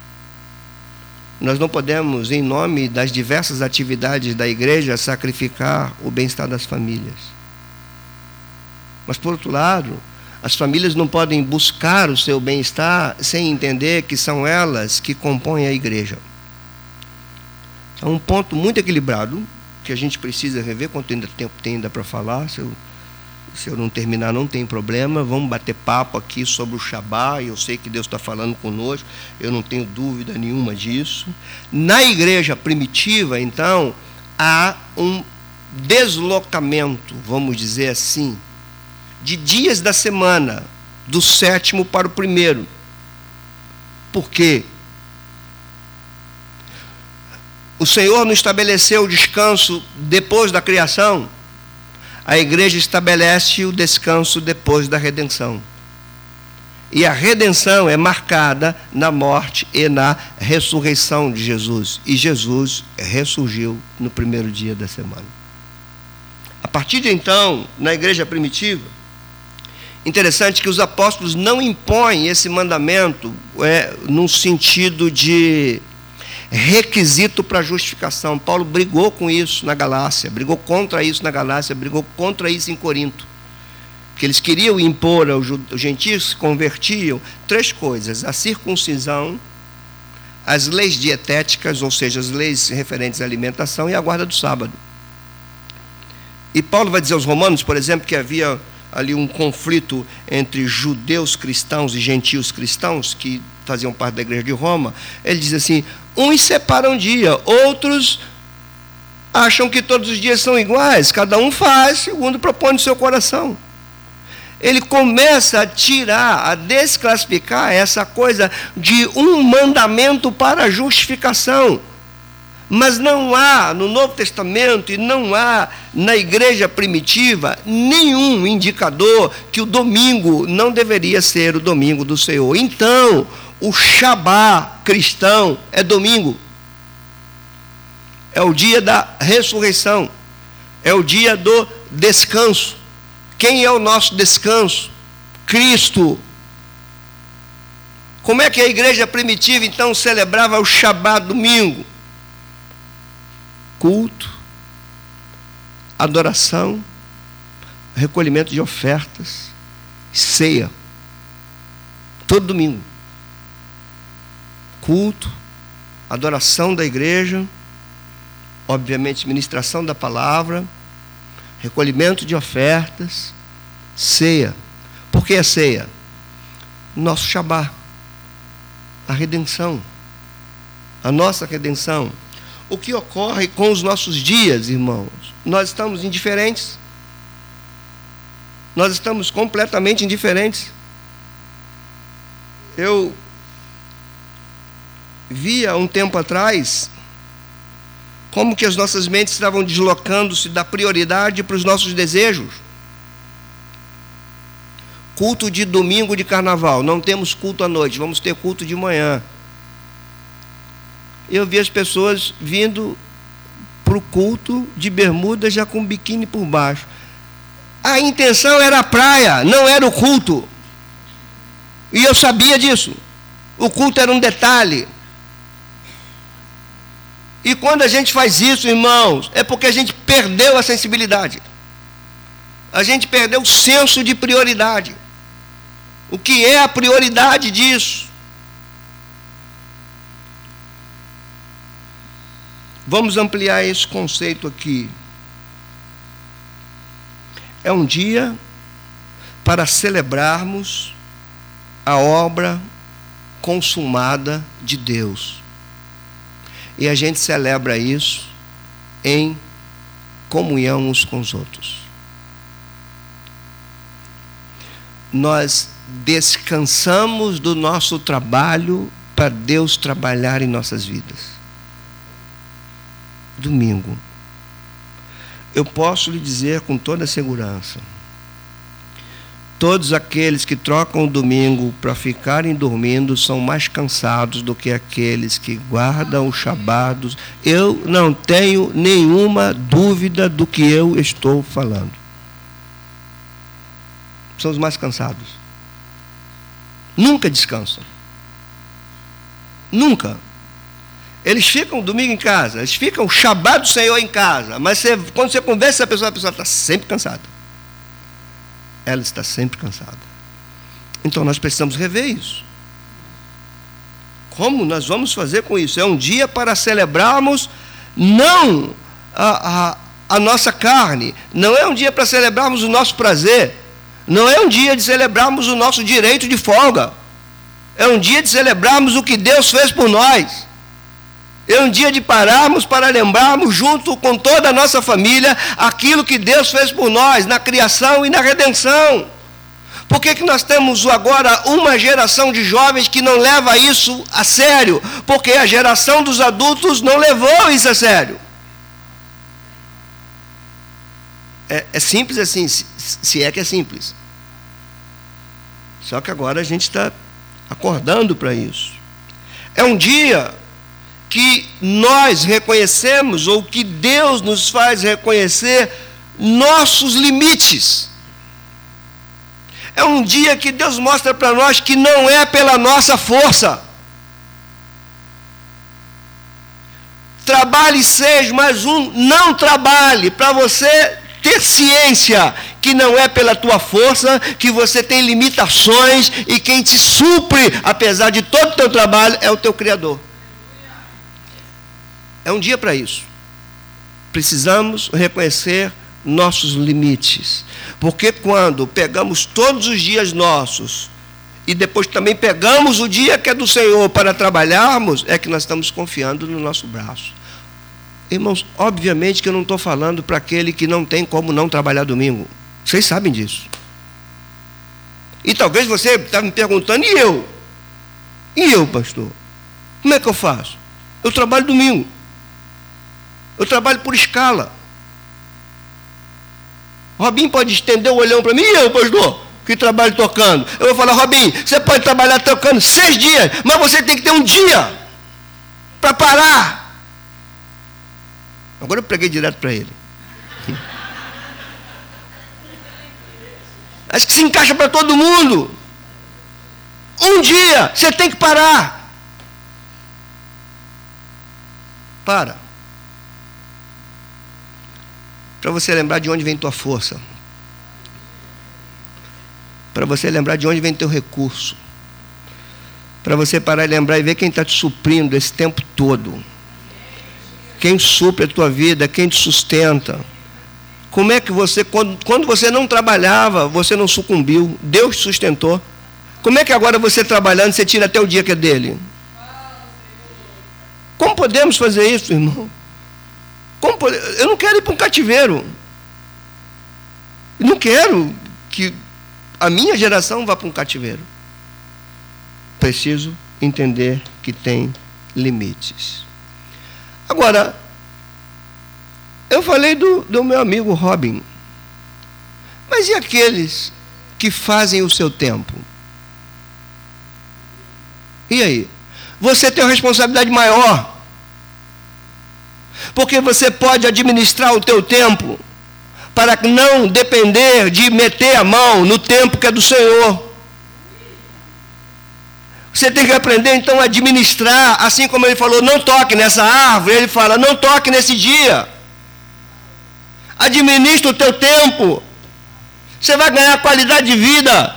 Nós não podemos, em nome das diversas atividades da igreja, sacrificar o bem-estar das famílias. Mas, por outro lado, as famílias não podem buscar o seu bem-estar sem entender que são elas que compõem a igreja. É um ponto muito equilibrado que a gente precisa rever. Quanto ainda tempo tem ainda para falar? Se eu se eu não terminar, não tem problema. Vamos bater papo aqui sobre o Shabá. Eu sei que Deus está falando conosco, eu não tenho dúvida nenhuma disso. Na igreja primitiva, então, há um deslocamento, vamos dizer assim, de dias da semana, do sétimo para o primeiro. Por quê? O Senhor não estabeleceu o descanso depois da criação a igreja estabelece o descanso depois da redenção. E a redenção é marcada na morte e na ressurreição de Jesus. E Jesus ressurgiu no primeiro dia da semana. A partir de então, na igreja primitiva, interessante que os apóstolos não impõem esse mandamento é, num sentido de requisito para justificação. Paulo brigou com isso na Galácia, brigou contra isso na Galácia, brigou contra isso em Corinto. Que eles queriam impor aos gentios se convertiam três coisas: a circuncisão, as leis dietéticas, ou seja, as leis referentes à alimentação, e a guarda do sábado. E Paulo vai dizer aos romanos, por exemplo, que havia ali um conflito entre judeus cristãos e gentios cristãos que faziam parte da igreja de Roma. Ele diz assim: uns separam dia, outros acham que todos os dias são iguais, cada um faz segundo propõe no seu coração. Ele começa a tirar, a desclassificar essa coisa de um mandamento para justificação. Mas não há no Novo Testamento e não há na igreja primitiva nenhum indicador que o domingo não deveria ser o domingo do Senhor. Então, o Shabá cristão é domingo. É o dia da ressurreição. É o dia do descanso. Quem é o nosso descanso? Cristo. Como é que a igreja primitiva então celebrava o Shabá domingo? culto, adoração, recolhimento de ofertas, ceia. Todo domingo. Culto, adoração da igreja, obviamente, ministração da palavra, recolhimento de ofertas, ceia. Por que a ceia? Nosso Shabá, a redenção, a nossa redenção o que ocorre com os nossos dias, irmãos? Nós estamos indiferentes. Nós estamos completamente indiferentes. Eu via um tempo atrás como que as nossas mentes estavam deslocando-se da prioridade para os nossos desejos. Culto de domingo de carnaval, não temos culto à noite, vamos ter culto de manhã eu vi as pessoas vindo para o culto de bermuda já com biquíni por baixo. A intenção era a praia, não era o culto. E eu sabia disso. O culto era um detalhe. E quando a gente faz isso, irmãos, é porque a gente perdeu a sensibilidade. A gente perdeu o senso de prioridade. O que é a prioridade disso? Vamos ampliar esse conceito aqui. É um dia para celebrarmos a obra consumada de Deus. E a gente celebra isso em comunhão uns com os outros. Nós descansamos do nosso trabalho para Deus trabalhar em nossas vidas domingo. Eu posso lhe dizer com toda segurança: todos aqueles que trocam o domingo para ficarem dormindo são mais cansados do que aqueles que guardam os chabados. Eu não tenho nenhuma dúvida do que eu estou falando. São os mais cansados. Nunca descansam. Nunca. Eles ficam domingo em casa, eles ficam o do Senhor em casa, mas você, quando você conversa com a pessoa, a pessoa está sempre cansada. Ela está sempre cansada. Então nós precisamos rever isso. Como nós vamos fazer com isso? É um dia para celebrarmos não a, a, a nossa carne, não é um dia para celebrarmos o nosso prazer, não é um dia de celebrarmos o nosso direito de folga, é um dia de celebrarmos o que Deus fez por nós. É um dia de pararmos para lembrarmos, junto com toda a nossa família, aquilo que Deus fez por nós na criação e na redenção. Por que, que nós temos agora uma geração de jovens que não leva isso a sério? Porque a geração dos adultos não levou isso a sério. É, é simples assim, se, se é que é simples. Só que agora a gente está acordando para isso. É um dia que nós reconhecemos, ou que Deus nos faz reconhecer, nossos limites. É um dia que Deus mostra para nós que não é pela nossa força. Trabalhe seja mais um, não trabalhe, para você ter ciência que não é pela tua força, que você tem limitações e quem te supre, apesar de todo o teu trabalho, é o teu Criador. É um dia para isso. Precisamos reconhecer nossos limites. Porque quando pegamos todos os dias nossos e depois também pegamos o dia que é do Senhor para trabalharmos, é que nós estamos confiando no nosso braço. Irmãos, obviamente que eu não estou falando para aquele que não tem como não trabalhar domingo. Vocês sabem disso. E talvez você está me perguntando, e eu? E eu, pastor? Como é que eu faço? Eu trabalho domingo. Eu trabalho por escala. Robin pode estender o olhão para mim, e eu, pastor? Que trabalho tocando. Eu vou falar, Robin, você pode trabalhar tocando seis dias, mas você tem que ter um dia para parar. Agora eu preguei direto para ele. *laughs* Acho que se encaixa para todo mundo. Um dia você tem que parar. Para. Para você lembrar de onde vem tua força. Para você lembrar de onde vem teu recurso. Para você parar e lembrar e ver quem está te suprindo esse tempo todo. Quem supre a tua vida, quem te sustenta. Como é que você, quando, quando você não trabalhava, você não sucumbiu, Deus te sustentou. Como é que agora você trabalhando, você tira até o dia que é dele? Como podemos fazer isso, irmão? Como, eu não quero ir para um cativeiro. Não quero que a minha geração vá para um cativeiro. Preciso entender que tem limites. Agora, eu falei do, do meu amigo Robin. Mas e aqueles que fazem o seu tempo? E aí? Você tem uma responsabilidade maior porque você pode administrar o teu tempo para não depender de meter a mão no tempo que é do Senhor. Você tem que aprender então a administrar, assim como ele falou, não toque nessa árvore, ele fala, não toque nesse dia. Administra o teu tempo. Você vai ganhar qualidade de vida,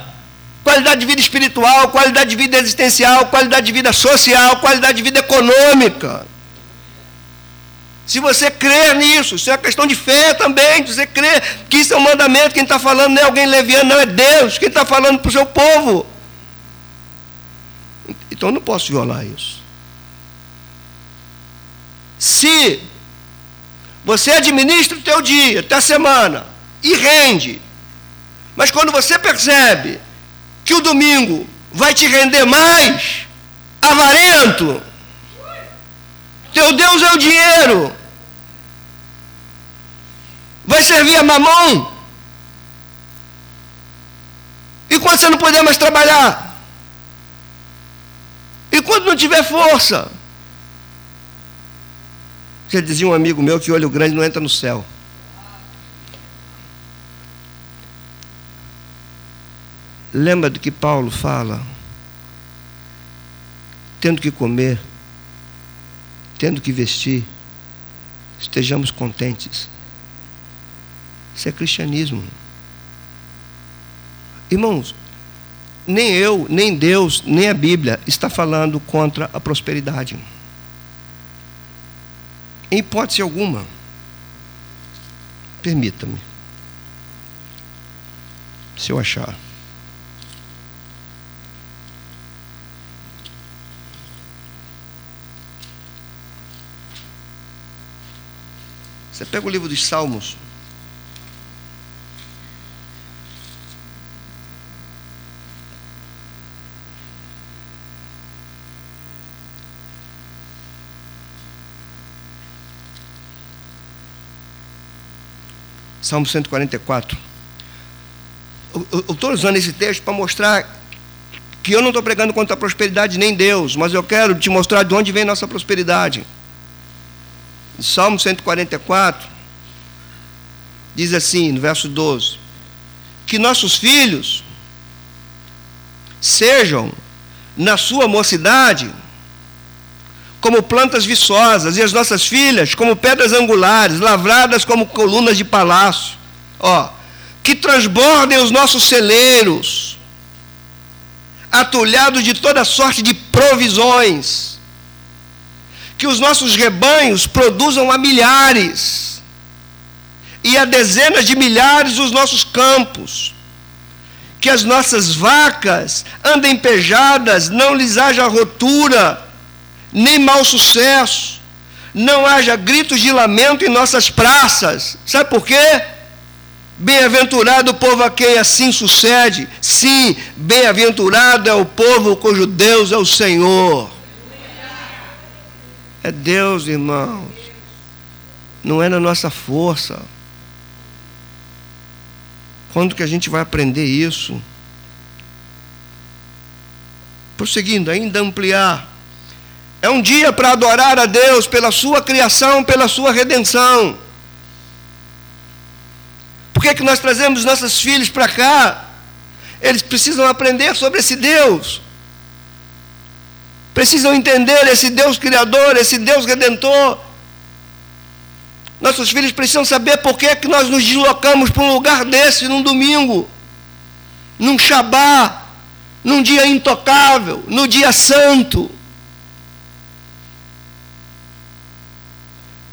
qualidade de vida espiritual, qualidade de vida existencial, qualidade de vida social, qualidade de vida econômica. Se você crer nisso, isso é questão de fé também, você crer que isso é um mandamento, quem está falando não é alguém leviano, não é Deus, quem está falando para o seu povo. Então eu não posso violar isso. Se você administra o teu dia, até a semana, e rende, mas quando você percebe que o domingo vai te render mais, avarento, teu Deus é o dinheiro. Vai servir a mamão. E quando você não puder mais trabalhar? E quando não tiver força? Você dizia um amigo meu que olho grande não entra no céu. Lembra do que Paulo fala? Tendo que comer, tendo que vestir, estejamos contentes. Isso é cristianismo. Irmãos, nem eu, nem Deus, nem a Bíblia está falando contra a prosperidade. Em hipótese alguma. Permita-me. Se eu achar. Você pega o livro dos Salmos. Salmo 144. Eu estou usando esse texto para mostrar que eu não estou pregando contra a prosperidade nem Deus, mas eu quero te mostrar de onde vem nossa prosperidade. Salmo 144 diz assim, no verso 12: Que nossos filhos sejam, na sua mocidade, como plantas viçosas, e as nossas filhas como pedras angulares, lavradas como colunas de palácio. Ó, que transbordem os nossos celeiros, atulhados de toda sorte de provisões que os nossos rebanhos produzam a milhares, e a dezenas de milhares os nossos campos. Que as nossas vacas andem pejadas, não lhes haja rotura, nem mau sucesso, não haja gritos de lamento em nossas praças. Sabe por quê? Bem-aventurado o povo a quem assim sucede. Sim, bem-aventurado é o povo cujo Deus é o Senhor. É Deus, irmãos. Não é na nossa força. Quando que a gente vai aprender isso? Prosseguindo, ainda ampliar. É um dia para adorar a Deus pela sua criação, pela sua redenção. Por que, que nós trazemos nossos filhos para cá? Eles precisam aprender sobre esse Deus. Precisam entender esse Deus Criador, esse Deus Redentor. Nossos filhos precisam saber por que, é que nós nos deslocamos para um lugar desse num domingo, num Shabá, num dia intocável, no dia santo.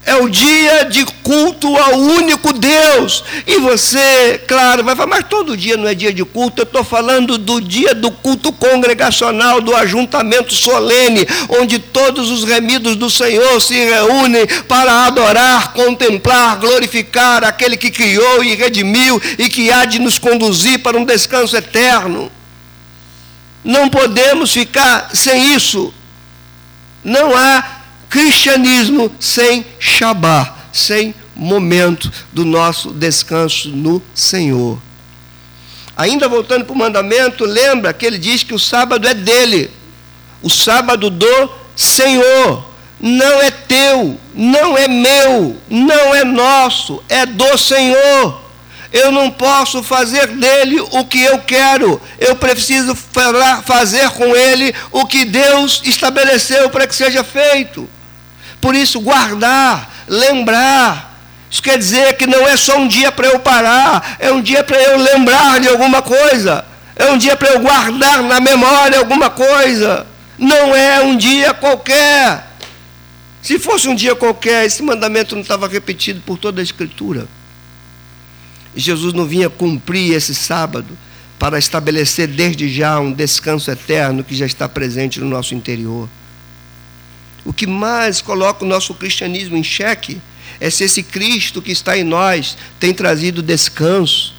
É o dia de culto ao único Deus. E você, claro, vai falar, mas todo dia não é dia de culto. Eu estou falando do dia do culto congregacional, do ajuntamento solene, onde todos os remidos do Senhor se reúnem para adorar, contemplar, glorificar aquele que criou e redimiu e que há de nos conduzir para um descanso eterno. Não podemos ficar sem isso. Não há cristianismo sem Shabá, sem momento do nosso descanso no Senhor. Ainda voltando para o mandamento, lembra que ele diz que o sábado é dele, o sábado do Senhor. Não é teu, não é meu, não é nosso, é do Senhor. Eu não posso fazer dele o que eu quero. Eu preciso fazer com ele o que Deus estabeleceu para que seja feito. Por isso, guardar, lembrar. Isso quer dizer que não é só um dia para eu parar, é um dia para eu lembrar de alguma coisa. É um dia para eu guardar na memória alguma coisa. Não é um dia qualquer. Se fosse um dia qualquer, esse mandamento não estava repetido por toda a Escritura. Jesus não vinha cumprir esse sábado para estabelecer desde já um descanso eterno que já está presente no nosso interior. O que mais coloca o nosso cristianismo em xeque é se esse Cristo que está em nós tem trazido descanso,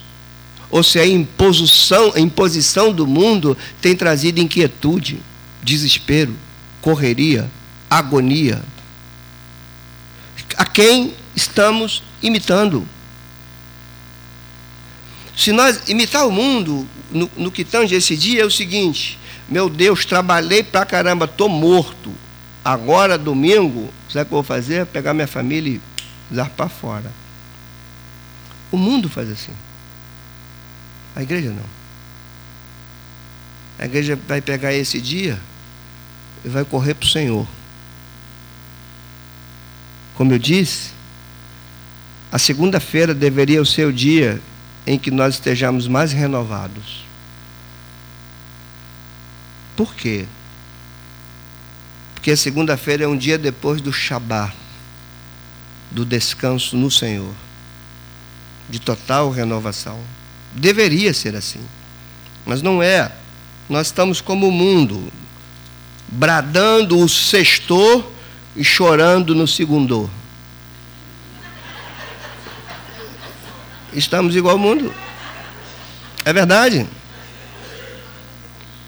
ou se a imposição, a imposição do mundo tem trazido inquietude, desespero, correria, agonia. A quem estamos imitando? Se nós imitar o mundo no, no que tange esse dia é o seguinte: meu Deus, trabalhei pra caramba, estou morto Agora, domingo, sabe o que eu vou fazer? Pegar minha família e zarpar fora. O mundo faz assim. A igreja não. A igreja vai pegar esse dia e vai correr para o Senhor. Como eu disse, a segunda-feira deveria ser o dia em que nós estejamos mais renovados. Por quê? Porque segunda-feira é um dia depois do Shabá, do descanso no Senhor, de total renovação. Deveria ser assim, mas não é. Nós estamos como o mundo, bradando o sextor e chorando no segundo. Estamos igual ao mundo. É verdade.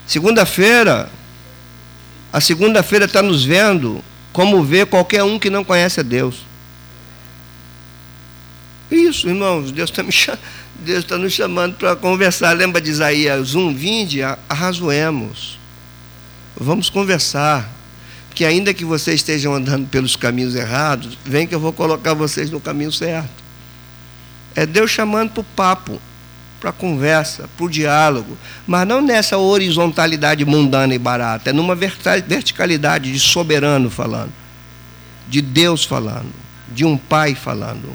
Segunda-feira, a segunda-feira está nos vendo como vê qualquer um que não conhece a Deus. Isso, irmãos, Deus está está *laughs* nos chamando para conversar. Lembra de Isaías 1, vinde, arrazoemos. Vamos conversar. Que ainda que vocês estejam andando pelos caminhos errados, vem que eu vou colocar vocês no caminho certo. É Deus chamando para o papo para a conversa, para o diálogo, mas não nessa horizontalidade mundana e barata, é numa verticalidade de soberano falando, de Deus falando, de um pai falando,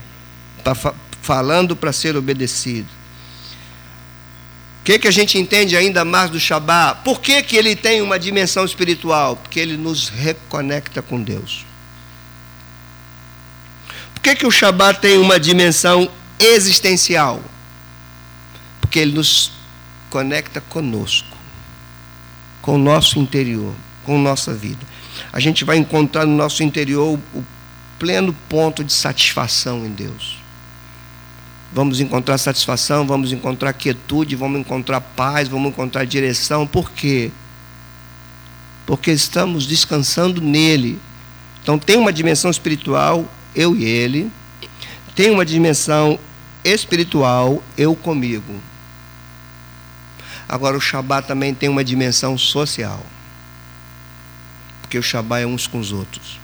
falando para ser obedecido. O que, que a gente entende ainda mais do Shabá? Por que, que ele tem uma dimensão espiritual? Porque ele nos reconecta com Deus. Por que, que o Shabá tem uma dimensão existencial, porque ele nos conecta conosco, com o nosso interior, com nossa vida. A gente vai encontrar no nosso interior o pleno ponto de satisfação em Deus. Vamos encontrar satisfação, vamos encontrar quietude, vamos encontrar paz, vamos encontrar direção. Por quê? Porque estamos descansando nele. Então tem uma dimensão espiritual, eu e ele. Tem uma dimensão espiritual, eu comigo. Agora o Shabat também tem uma dimensão social. Porque o Shabat é uns com os outros.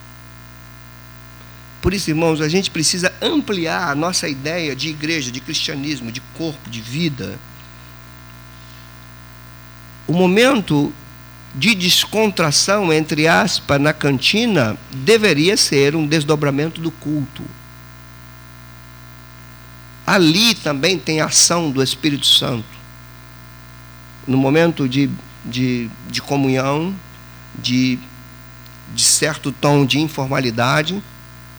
Por isso, irmãos, a gente precisa ampliar a nossa ideia de igreja, de cristianismo, de corpo, de vida. O momento de descontração, entre aspas, na cantina, deveria ser um desdobramento do culto. Ali também tem ação do Espírito Santo. No momento de, de, de comunhão, de, de certo tom de informalidade,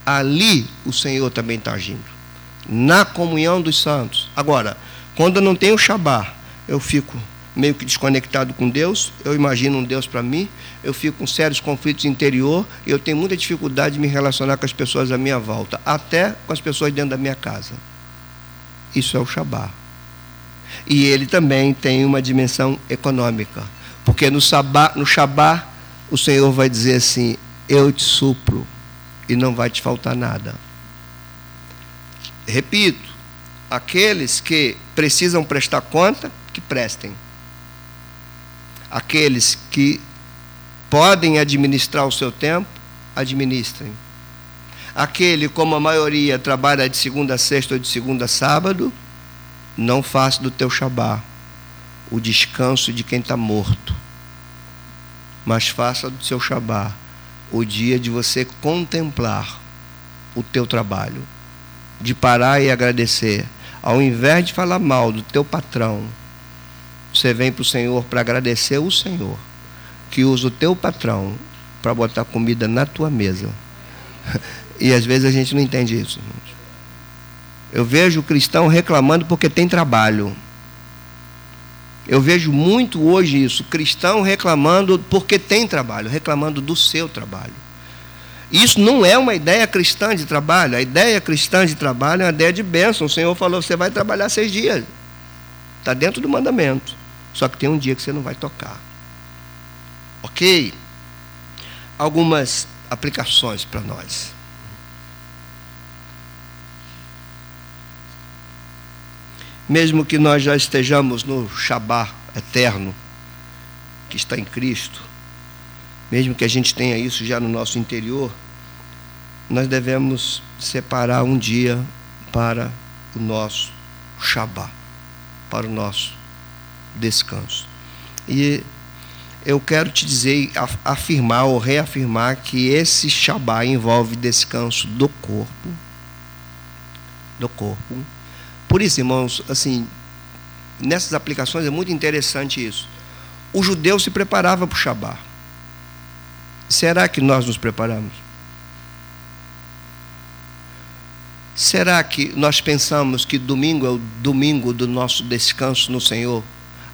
ali o Senhor também está agindo. Na comunhão dos santos. Agora, quando eu não tenho Shabá, eu fico meio que desconectado com Deus, eu imagino um Deus para mim, eu fico com sérios conflitos interior, e eu tenho muita dificuldade de me relacionar com as pessoas à minha volta, até com as pessoas dentro da minha casa. Isso é o Shabá. E ele também tem uma dimensão econômica, porque no, sabá, no Shabá o Senhor vai dizer assim: Eu te supro e não vai te faltar nada. Repito, aqueles que precisam prestar conta, que prestem. Aqueles que podem administrar o seu tempo, administrem. Aquele, como a maioria, trabalha de segunda a sexta ou de segunda a sábado, não faça do teu Shabá o descanso de quem está morto, mas faça do seu Shabá o dia de você contemplar o teu trabalho, de parar e agradecer. Ao invés de falar mal do teu patrão, você vem para o Senhor para agradecer o Senhor, que usa o teu patrão para botar comida na tua mesa. *laughs* E às vezes a gente não entende isso. Eu vejo o cristão reclamando porque tem trabalho. Eu vejo muito hoje isso, cristão reclamando porque tem trabalho, reclamando do seu trabalho. Isso não é uma ideia cristã de trabalho. A ideia cristã de trabalho é uma ideia de bênção. O Senhor falou: você vai trabalhar seis dias. Está dentro do mandamento. Só que tem um dia que você não vai tocar. Ok? Algumas aplicações para nós. Mesmo que nós já estejamos no Shabá eterno, que está em Cristo, mesmo que a gente tenha isso já no nosso interior, nós devemos separar um dia para o nosso Shabá, para o nosso descanso. E eu quero te dizer, afirmar ou reafirmar que esse Shabá envolve descanso do corpo, do corpo, por isso, irmãos, assim, nessas aplicações é muito interessante isso. O judeu se preparava para o Shabá. Será que nós nos preparamos? Será que nós pensamos que domingo é o domingo do nosso descanso no Senhor,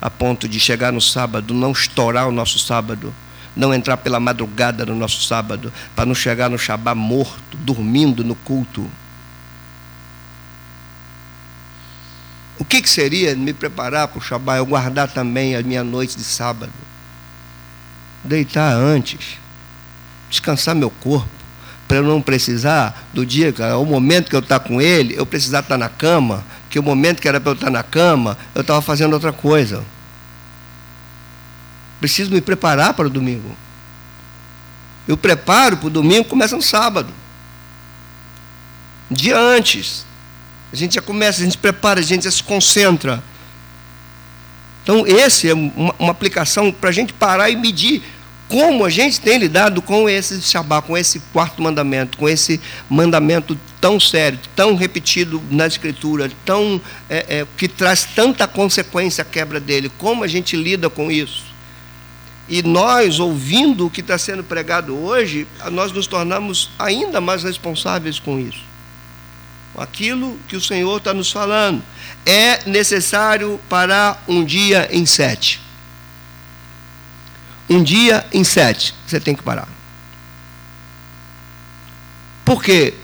a ponto de chegar no sábado, não estourar o nosso sábado, não entrar pela madrugada no nosso sábado, para não chegar no Shabá morto, dormindo no culto? O que, que seria me preparar para o Shabat? Eu guardar também a minha noite de sábado. Deitar antes. Descansar meu corpo. Para eu não precisar do dia, o momento que eu estar tá com ele, eu precisar estar tá na cama. Que o momento que era para eu estar tá na cama, eu estava fazendo outra coisa. Preciso me preparar para o domingo. Eu preparo para o domingo, começa no sábado. Dia antes. A gente já começa, a gente prepara, a gente já se concentra. Então, esse é uma, uma aplicação para a gente parar e medir como a gente tem lidado com esse Shabá, com esse quarto mandamento, com esse mandamento tão sério, tão repetido na Escritura, tão, é, é, que traz tanta consequência a quebra dele. Como a gente lida com isso? E nós, ouvindo o que está sendo pregado hoje, nós nos tornamos ainda mais responsáveis com isso. Aquilo que o Senhor está nos falando. É necessário parar um dia em sete. Um dia em sete, você tem que parar. Por quê?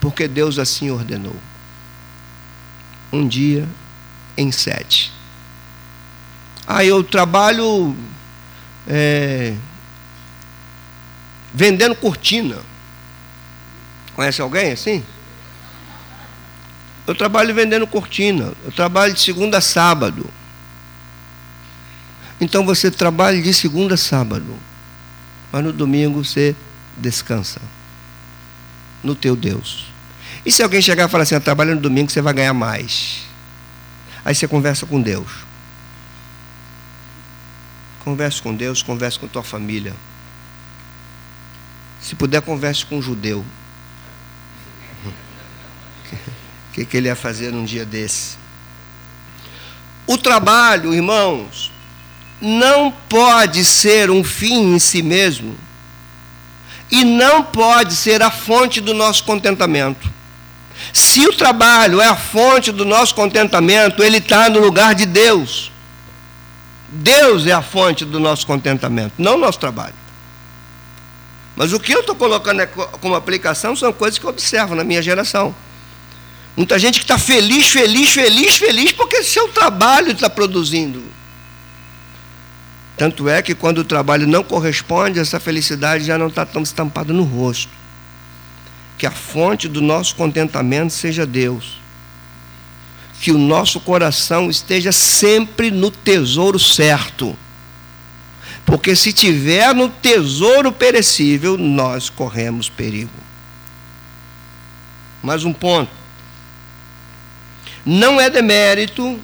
Porque Deus assim ordenou. Um dia em sete. Ah, eu trabalho é, vendendo cortina. Conhece alguém assim? Eu trabalho vendendo cortina. Eu trabalho de segunda a sábado. Então você trabalha de segunda a sábado. Mas no domingo você descansa. No teu Deus. E se alguém chegar e falar assim, ah, trabalha no domingo, você vai ganhar mais. Aí você conversa com Deus. Converse com Deus, converse com tua família. Se puder, converse com um judeu que, que ele ia fazer num dia desse. O trabalho, irmãos, não pode ser um fim em si mesmo e não pode ser a fonte do nosso contentamento. Se o trabalho é a fonte do nosso contentamento, ele está no lugar de Deus. Deus é a fonte do nosso contentamento, não o nosso trabalho. Mas o que eu estou colocando como aplicação são coisas que eu observo na minha geração. Muita gente que está feliz, feliz, feliz, feliz, porque seu trabalho está produzindo. Tanto é que quando o trabalho não corresponde, essa felicidade já não está tão estampada no rosto. Que a fonte do nosso contentamento seja Deus. Que o nosso coração esteja sempre no tesouro certo. Porque se tiver no tesouro perecível, nós corremos perigo. Mais um ponto não é demérito,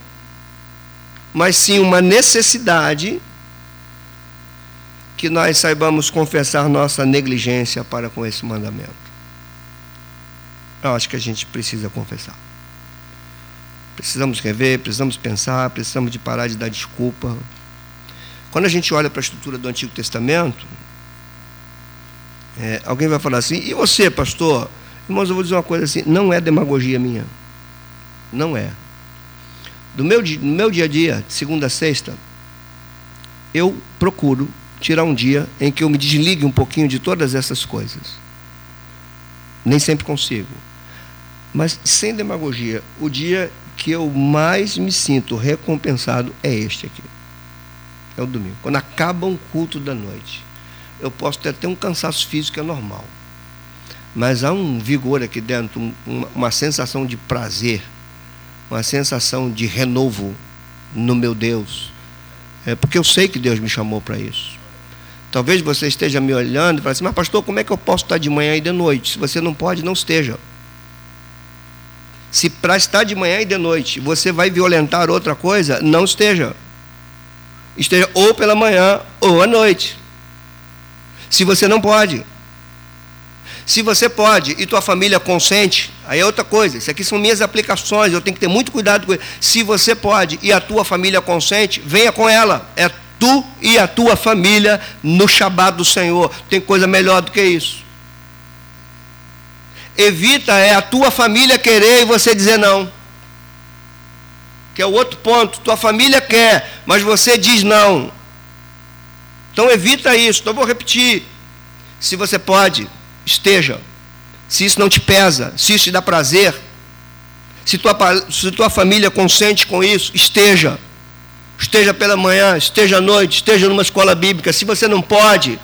mas sim uma necessidade que nós saibamos confessar nossa negligência para com esse mandamento. Eu acho que a gente precisa confessar. Precisamos rever, precisamos pensar, precisamos de parar de dar desculpa. Quando a gente olha para a estrutura do Antigo Testamento, é, alguém vai falar assim, e você, pastor? Irmãos, eu vou dizer uma coisa assim, não é demagogia minha. Não é. Do meu, no meu dia a dia, de segunda a sexta, eu procuro tirar um dia em que eu me desligue um pouquinho de todas essas coisas. Nem sempre consigo. Mas sem demagogia, o dia que eu mais me sinto recompensado é este aqui. É o domingo. Quando acaba um culto da noite. Eu posso ter até um cansaço físico, é normal. Mas há um vigor aqui dentro, uma, uma sensação de prazer uma sensação de renovo no meu Deus. É porque eu sei que Deus me chamou para isso. Talvez você esteja me olhando e fale assim, mas pastor, como é que eu posso estar de manhã e de noite? Se você não pode, não esteja. Se para estar de manhã e de noite você vai violentar outra coisa, não esteja. Esteja ou pela manhã ou à noite. Se você não pode. Se você pode e tua família consente, aí é outra coisa. Isso aqui são minhas aplicações, eu tenho que ter muito cuidado com isso. Se você pode e a tua família consente, venha com ela. É tu e a tua família no Shabat do Senhor. Tem coisa melhor do que isso. Evita é a tua família querer e você dizer não. Que é o outro ponto. Tua família quer, mas você diz não. Então evita isso. Então vou repetir. Se você pode, esteja. Se isso não te pesa, se isso te dá prazer, se tua, se tua família consente com isso, esteja. Esteja pela manhã, esteja à noite, esteja numa escola bíblica. Se você não pode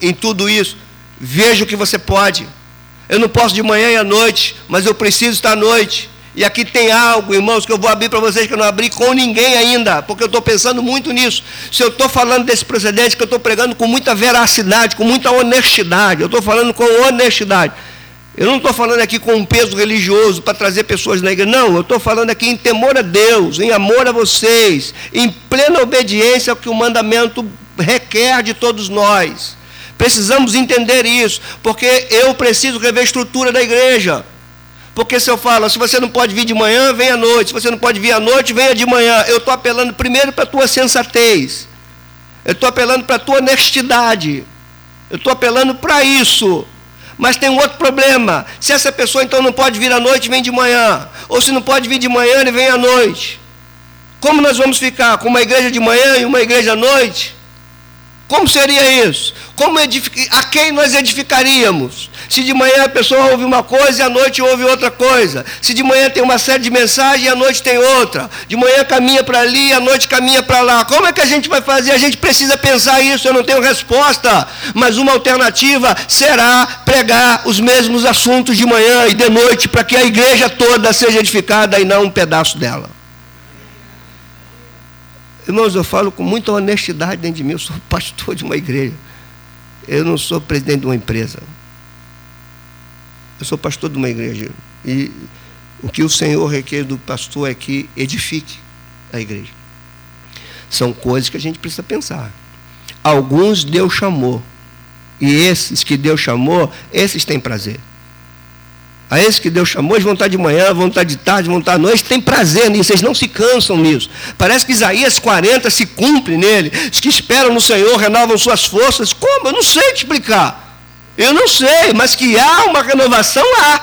em tudo isso, veja o que você pode. Eu não posso de manhã e à noite, mas eu preciso estar à noite. E aqui tem algo, irmãos, que eu vou abrir para vocês que eu não abri com ninguém ainda, porque eu estou pensando muito nisso. Se eu estou falando desse precedente, que eu estou pregando com muita veracidade, com muita honestidade, eu estou falando com honestidade. Eu não estou falando aqui com um peso religioso para trazer pessoas na igreja. Não, eu estou falando aqui em temor a Deus, em amor a vocês, em plena obediência ao que o mandamento requer de todos nós. Precisamos entender isso, porque eu preciso rever a estrutura da igreja. Porque se eu falo, se você não pode vir de manhã, vem à noite. Se você não pode vir à noite, venha de manhã. Eu estou apelando primeiro para a tua sensatez. Eu estou apelando para a tua honestidade. Eu estou apelando para isso. Mas tem um outro problema. Se essa pessoa então não pode vir à noite, vem de manhã. Ou se não pode vir de manhã, ele vem à noite. Como nós vamos ficar? Com uma igreja de manhã e uma igreja à noite? Como seria isso? Como a quem nós edificaríamos? Se de manhã a pessoa ouve uma coisa e à noite ouve outra coisa. Se de manhã tem uma série de mensagens e à noite tem outra. De manhã caminha para ali e à noite caminha para lá. Como é que a gente vai fazer? A gente precisa pensar isso. Eu não tenho resposta. Mas uma alternativa será pregar os mesmos assuntos de manhã e de noite para que a igreja toda seja edificada e não um pedaço dela. Irmãos, eu falo com muita honestidade dentro de mim. Eu sou *laughs* pastor de uma igreja. Eu não sou presidente de uma empresa. Eu sou pastor de uma igreja. E o que o Senhor requer do pastor é que edifique a igreja. São coisas que a gente precisa pensar. Alguns Deus chamou. E esses que Deus chamou, esses têm prazer. A esses que Deus chamou, eles vão estar de manhã, vão estar de tarde, vão estar à noite, tem prazer nisso, eles não se cansam nisso. Parece que Isaías 40 se cumpre nele. Os que esperam no Senhor renovam suas forças. Como? Eu não sei te explicar. Eu não sei, mas que há uma renovação, há.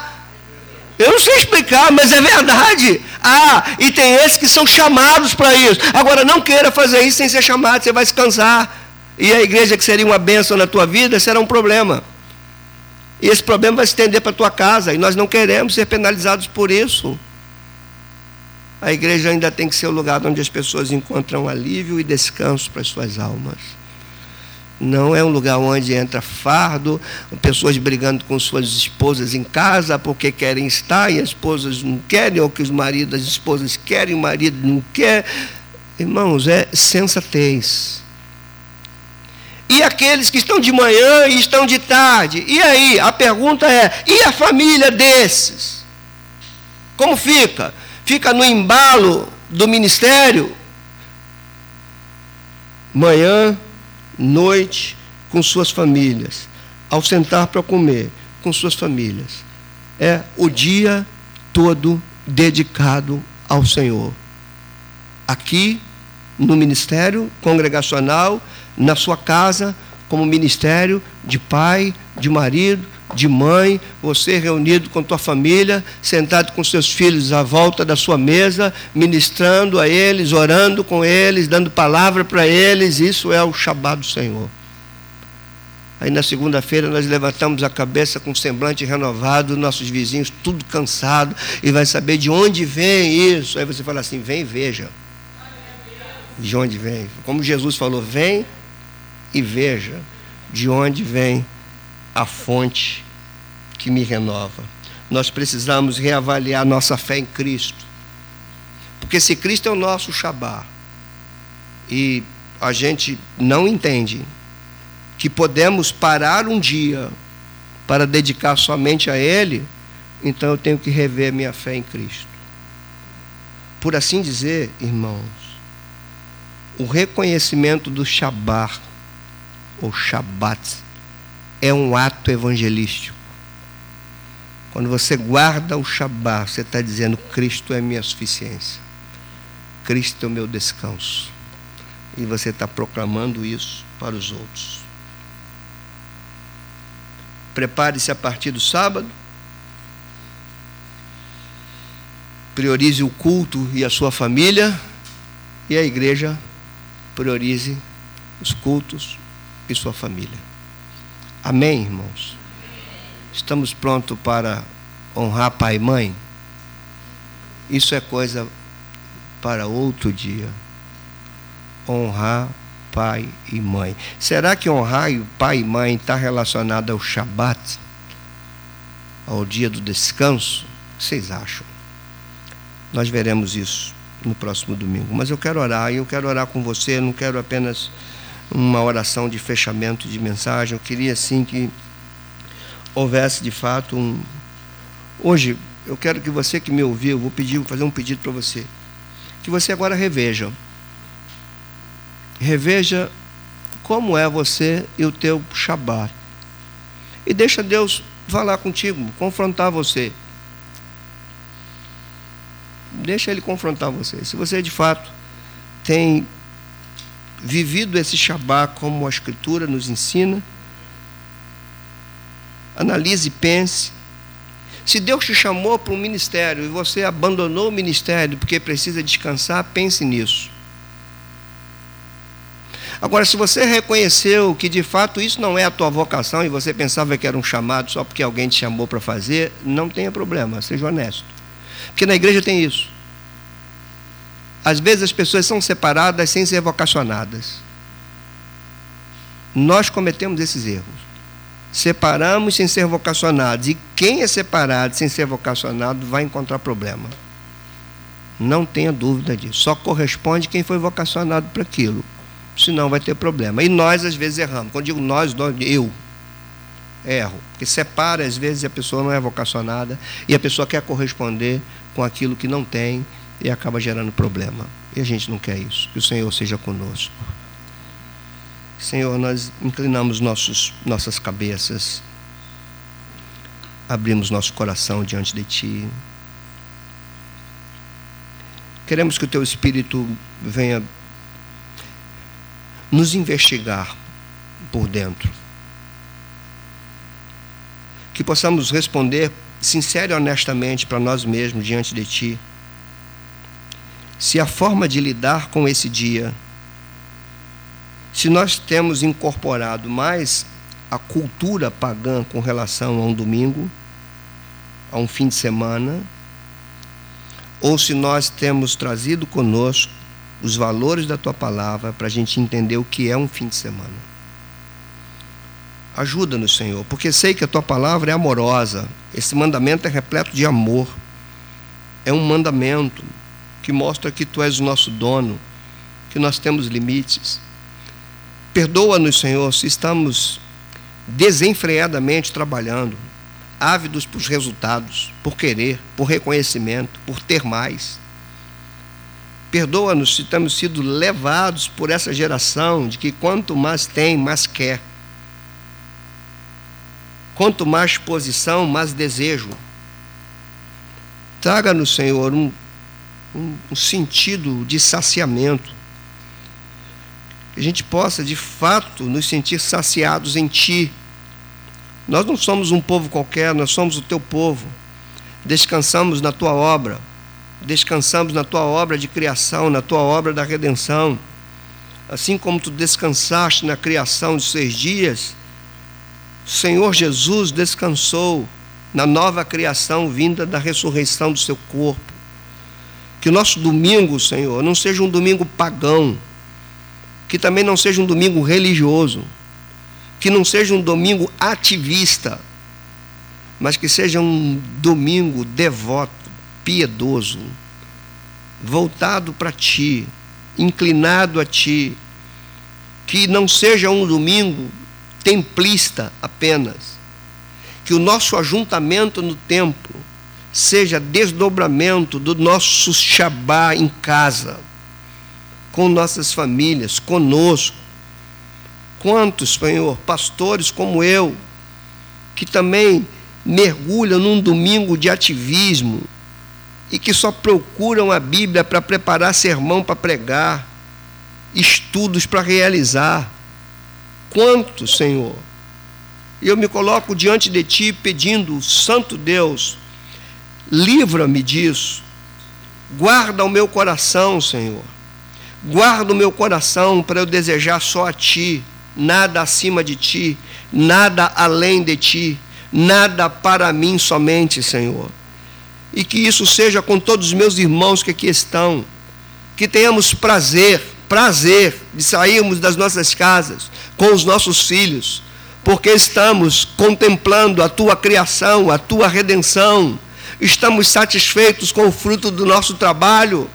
Eu não sei explicar, mas é verdade. Ah, e tem esses que são chamados para isso. Agora, não queira fazer isso sem ser chamado, você vai se cansar. E a igreja que seria uma bênção na tua vida será um problema. E esse problema vai se estender para a tua casa. E nós não queremos ser penalizados por isso. A igreja ainda tem que ser o lugar onde as pessoas encontram alívio e descanso para as suas almas. Não é um lugar onde entra fardo, pessoas brigando com suas esposas em casa porque querem estar e as esposas não querem, ou que os maridos, as esposas querem, o marido não quer. Irmãos, é sensatez. E aqueles que estão de manhã e estão de tarde? E aí? A pergunta é: e a família desses? Como fica? Fica no embalo do ministério? Manhã, noite, com suas famílias. Ao sentar para comer, com suas famílias. É o dia todo dedicado ao Senhor. Aqui, no ministério congregacional, na sua casa, como ministério de pai, de marido, de mãe, você reunido com tua família, sentado com seus filhos à volta da sua mesa, ministrando a eles, orando com eles, dando palavra para eles, isso é o Shabat do Senhor. Aí na segunda-feira nós levantamos a cabeça com semblante renovado, nossos vizinhos tudo cansado, e vai saber de onde vem isso. Aí você fala assim: vem e veja. De onde vem? Como Jesus falou, vem e veja de onde vem a fonte que me renova. Nós precisamos reavaliar nossa fé em Cristo. Porque se Cristo é o nosso Shabá e a gente não entende que podemos parar um dia para dedicar somente a Ele, então eu tenho que rever minha fé em Cristo. Por assim dizer, irmãos, o reconhecimento do Shabat ou Shabat, é um ato evangelístico. Quando você guarda o Shabat, você está dizendo: Cristo é minha suficiência, Cristo é o meu descanso. E você está proclamando isso para os outros. Prepare-se a partir do sábado. Priorize o culto e a sua família. E a igreja priorize os cultos e sua família. Amém, irmãos? Estamos prontos para honrar pai e mãe? Isso é coisa para outro dia. Honrar pai e mãe. Será que honrar o pai e mãe está relacionado ao Shabat? Ao dia do descanso? O que vocês acham? Nós veremos isso no próximo domingo. Mas eu quero orar, e eu quero orar com você, não quero apenas uma oração de fechamento de mensagem. Eu queria sim que houvesse de fato um. Hoje, eu quero que você que me ouviu, vou pedir, vou fazer um pedido para você. Que você agora reveja. Reveja como é você e o teu Shabat. E deixa Deus falar contigo, confrontar você. Deixa Ele confrontar você. Se você de fato tem vivido esse Shabá como a Escritura nos ensina, Analise e pense. Se Deus te chamou para um ministério e você abandonou o ministério porque precisa descansar, pense nisso. Agora, se você reconheceu que de fato isso não é a tua vocação e você pensava que era um chamado só porque alguém te chamou para fazer, não tenha problema, seja honesto. Porque na igreja tem isso. Às vezes as pessoas são separadas sem ser vocacionadas. Nós cometemos esses erros. Separamos sem ser vocacionados. E quem é separado sem ser vocacionado vai encontrar problema. Não tenha dúvida disso. Só corresponde quem foi vocacionado para aquilo. Senão vai ter problema. E nós, às vezes, erramos. Quando digo nós, eu erro. Porque separa, às vezes, a pessoa não é vocacionada e a pessoa quer corresponder com aquilo que não tem e acaba gerando problema. E a gente não quer isso. Que o Senhor seja conosco. Senhor, nós inclinamos nossos, nossas cabeças, abrimos nosso coração diante de Ti. Queremos que o Teu Espírito venha nos investigar por dentro. Que possamos responder sincero e honestamente para nós mesmos diante de Ti. Se a forma de lidar com esse dia. Se nós temos incorporado mais a cultura pagã com relação a um domingo, a um fim de semana, ou se nós temos trazido conosco os valores da tua palavra para a gente entender o que é um fim de semana. Ajuda-nos, Senhor, porque sei que a tua palavra é amorosa, esse mandamento é repleto de amor, é um mandamento que mostra que tu és o nosso dono, que nós temos limites Perdoa-nos, Senhor, se estamos desenfreadamente trabalhando, ávidos por resultados, por querer, por reconhecimento, por ter mais. Perdoa-nos se temos sido levados por essa geração de que quanto mais tem, mais quer. Quanto mais posição, mais desejo. Traga-nos, Senhor, um, um, sentido de saciamento que a gente possa de fato nos sentir saciados em Ti. Nós não somos um povo qualquer, nós somos o Teu povo. Descansamos na Tua obra, descansamos na Tua obra de criação, na Tua obra da redenção. Assim como Tu descansaste na criação de seis dias, o Senhor Jesus descansou na nova criação vinda da ressurreição do Seu corpo. Que o nosso domingo, Senhor, não seja um domingo pagão, que também não seja um domingo religioso, que não seja um domingo ativista, mas que seja um domingo devoto, piedoso, voltado para Ti, inclinado a Ti, que não seja um domingo templista apenas, que o nosso ajuntamento no templo seja desdobramento do nosso Shabá em casa com nossas famílias, conosco. Quantos, Senhor, pastores como eu, que também mergulham num domingo de ativismo e que só procuram a Bíblia para preparar sermão para pregar, estudos para realizar. Quantos, Senhor? Eu me coloco diante de Ti pedindo, Santo Deus, livra-me disso, guarda o meu coração, Senhor. Guarda o meu coração para eu desejar só a Ti, nada acima de Ti, nada além de Ti, nada para mim somente, Senhor. E que isso seja com todos os meus irmãos que aqui estão, que tenhamos prazer, prazer de sairmos das nossas casas com os nossos filhos, porque estamos contemplando a Tua criação, a Tua redenção, estamos satisfeitos com o fruto do nosso trabalho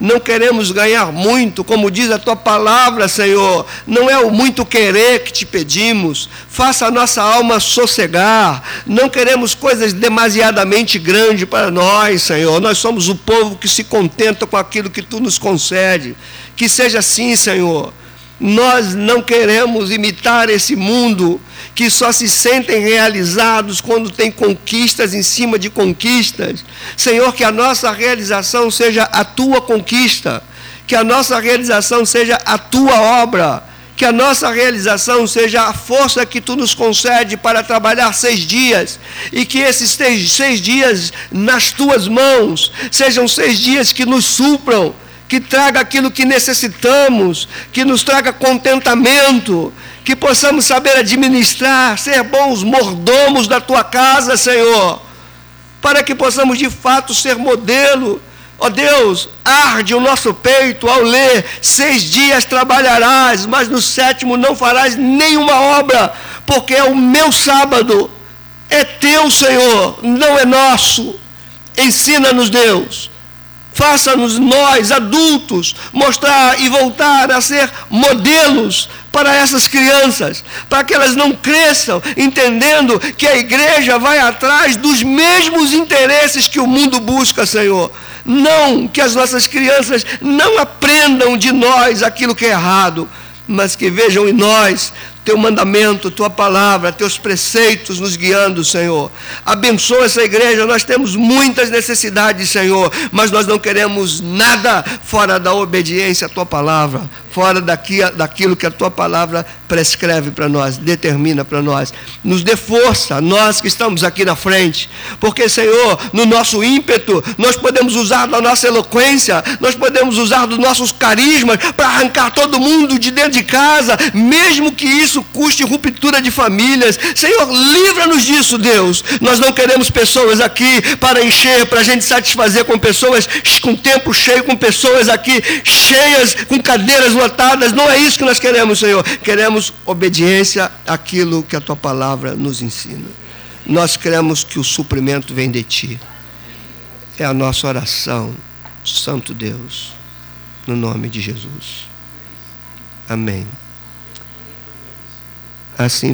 não queremos ganhar muito, como diz a tua palavra, Senhor. Não é o muito querer que te pedimos. Faça a nossa alma sossegar. Não queremos coisas demasiadamente grandes para nós, Senhor. Nós somos o povo que se contenta com aquilo que tu nos concede. Que seja assim, Senhor. Nós não queremos imitar esse mundo que só se sentem realizados quando tem conquistas em cima de conquistas. Senhor, que a nossa realização seja a tua conquista, que a nossa realização seja a tua obra, que a nossa realização seja a força que tu nos concede para trabalhar seis dias, e que esses seis, seis dias nas tuas mãos sejam seis dias que nos supram, que traga aquilo que necessitamos, que nos traga contentamento, que possamos saber administrar, ser bons mordomos da tua casa, Senhor, para que possamos de fato ser modelo Ó oh Deus, arde o nosso peito ao ler: seis dias trabalharás, mas no sétimo não farás nenhuma obra, porque é o meu sábado, é teu, Senhor, não é nosso. Ensina-nos, Deus. Faça-nos nós, adultos, mostrar e voltar a ser modelos para essas crianças, para que elas não cresçam entendendo que a igreja vai atrás dos mesmos interesses que o mundo busca, Senhor. Não que as nossas crianças não aprendam de nós aquilo que é errado, mas que vejam em nós teu mandamento, tua palavra, teus preceitos nos guiando, Senhor. Abençoa essa igreja, nós temos muitas necessidades, Senhor, mas nós não queremos nada fora da obediência à tua palavra, fora daqui, daquilo que a tua palavra prescreve para nós, determina para nós. Nos dê força, nós que estamos aqui na frente, porque, Senhor, no nosso ímpeto, nós podemos usar da nossa eloquência, nós podemos usar dos nossos carismas para arrancar todo mundo de dentro de casa, mesmo que isso custe ruptura de famílias. Senhor, livra-nos disso, Deus. Nós não queremos pessoas aqui para encher, para a gente satisfazer com pessoas com tempo cheio, com pessoas aqui cheias, com cadeiras lotadas. Não é isso que nós queremos, Senhor. Queremos obediência àquilo que a tua palavra nos ensina. Nós cremos que o suprimento vem de ti. É a nossa oração, Santo Deus, no nome de Jesus. Amém. Assim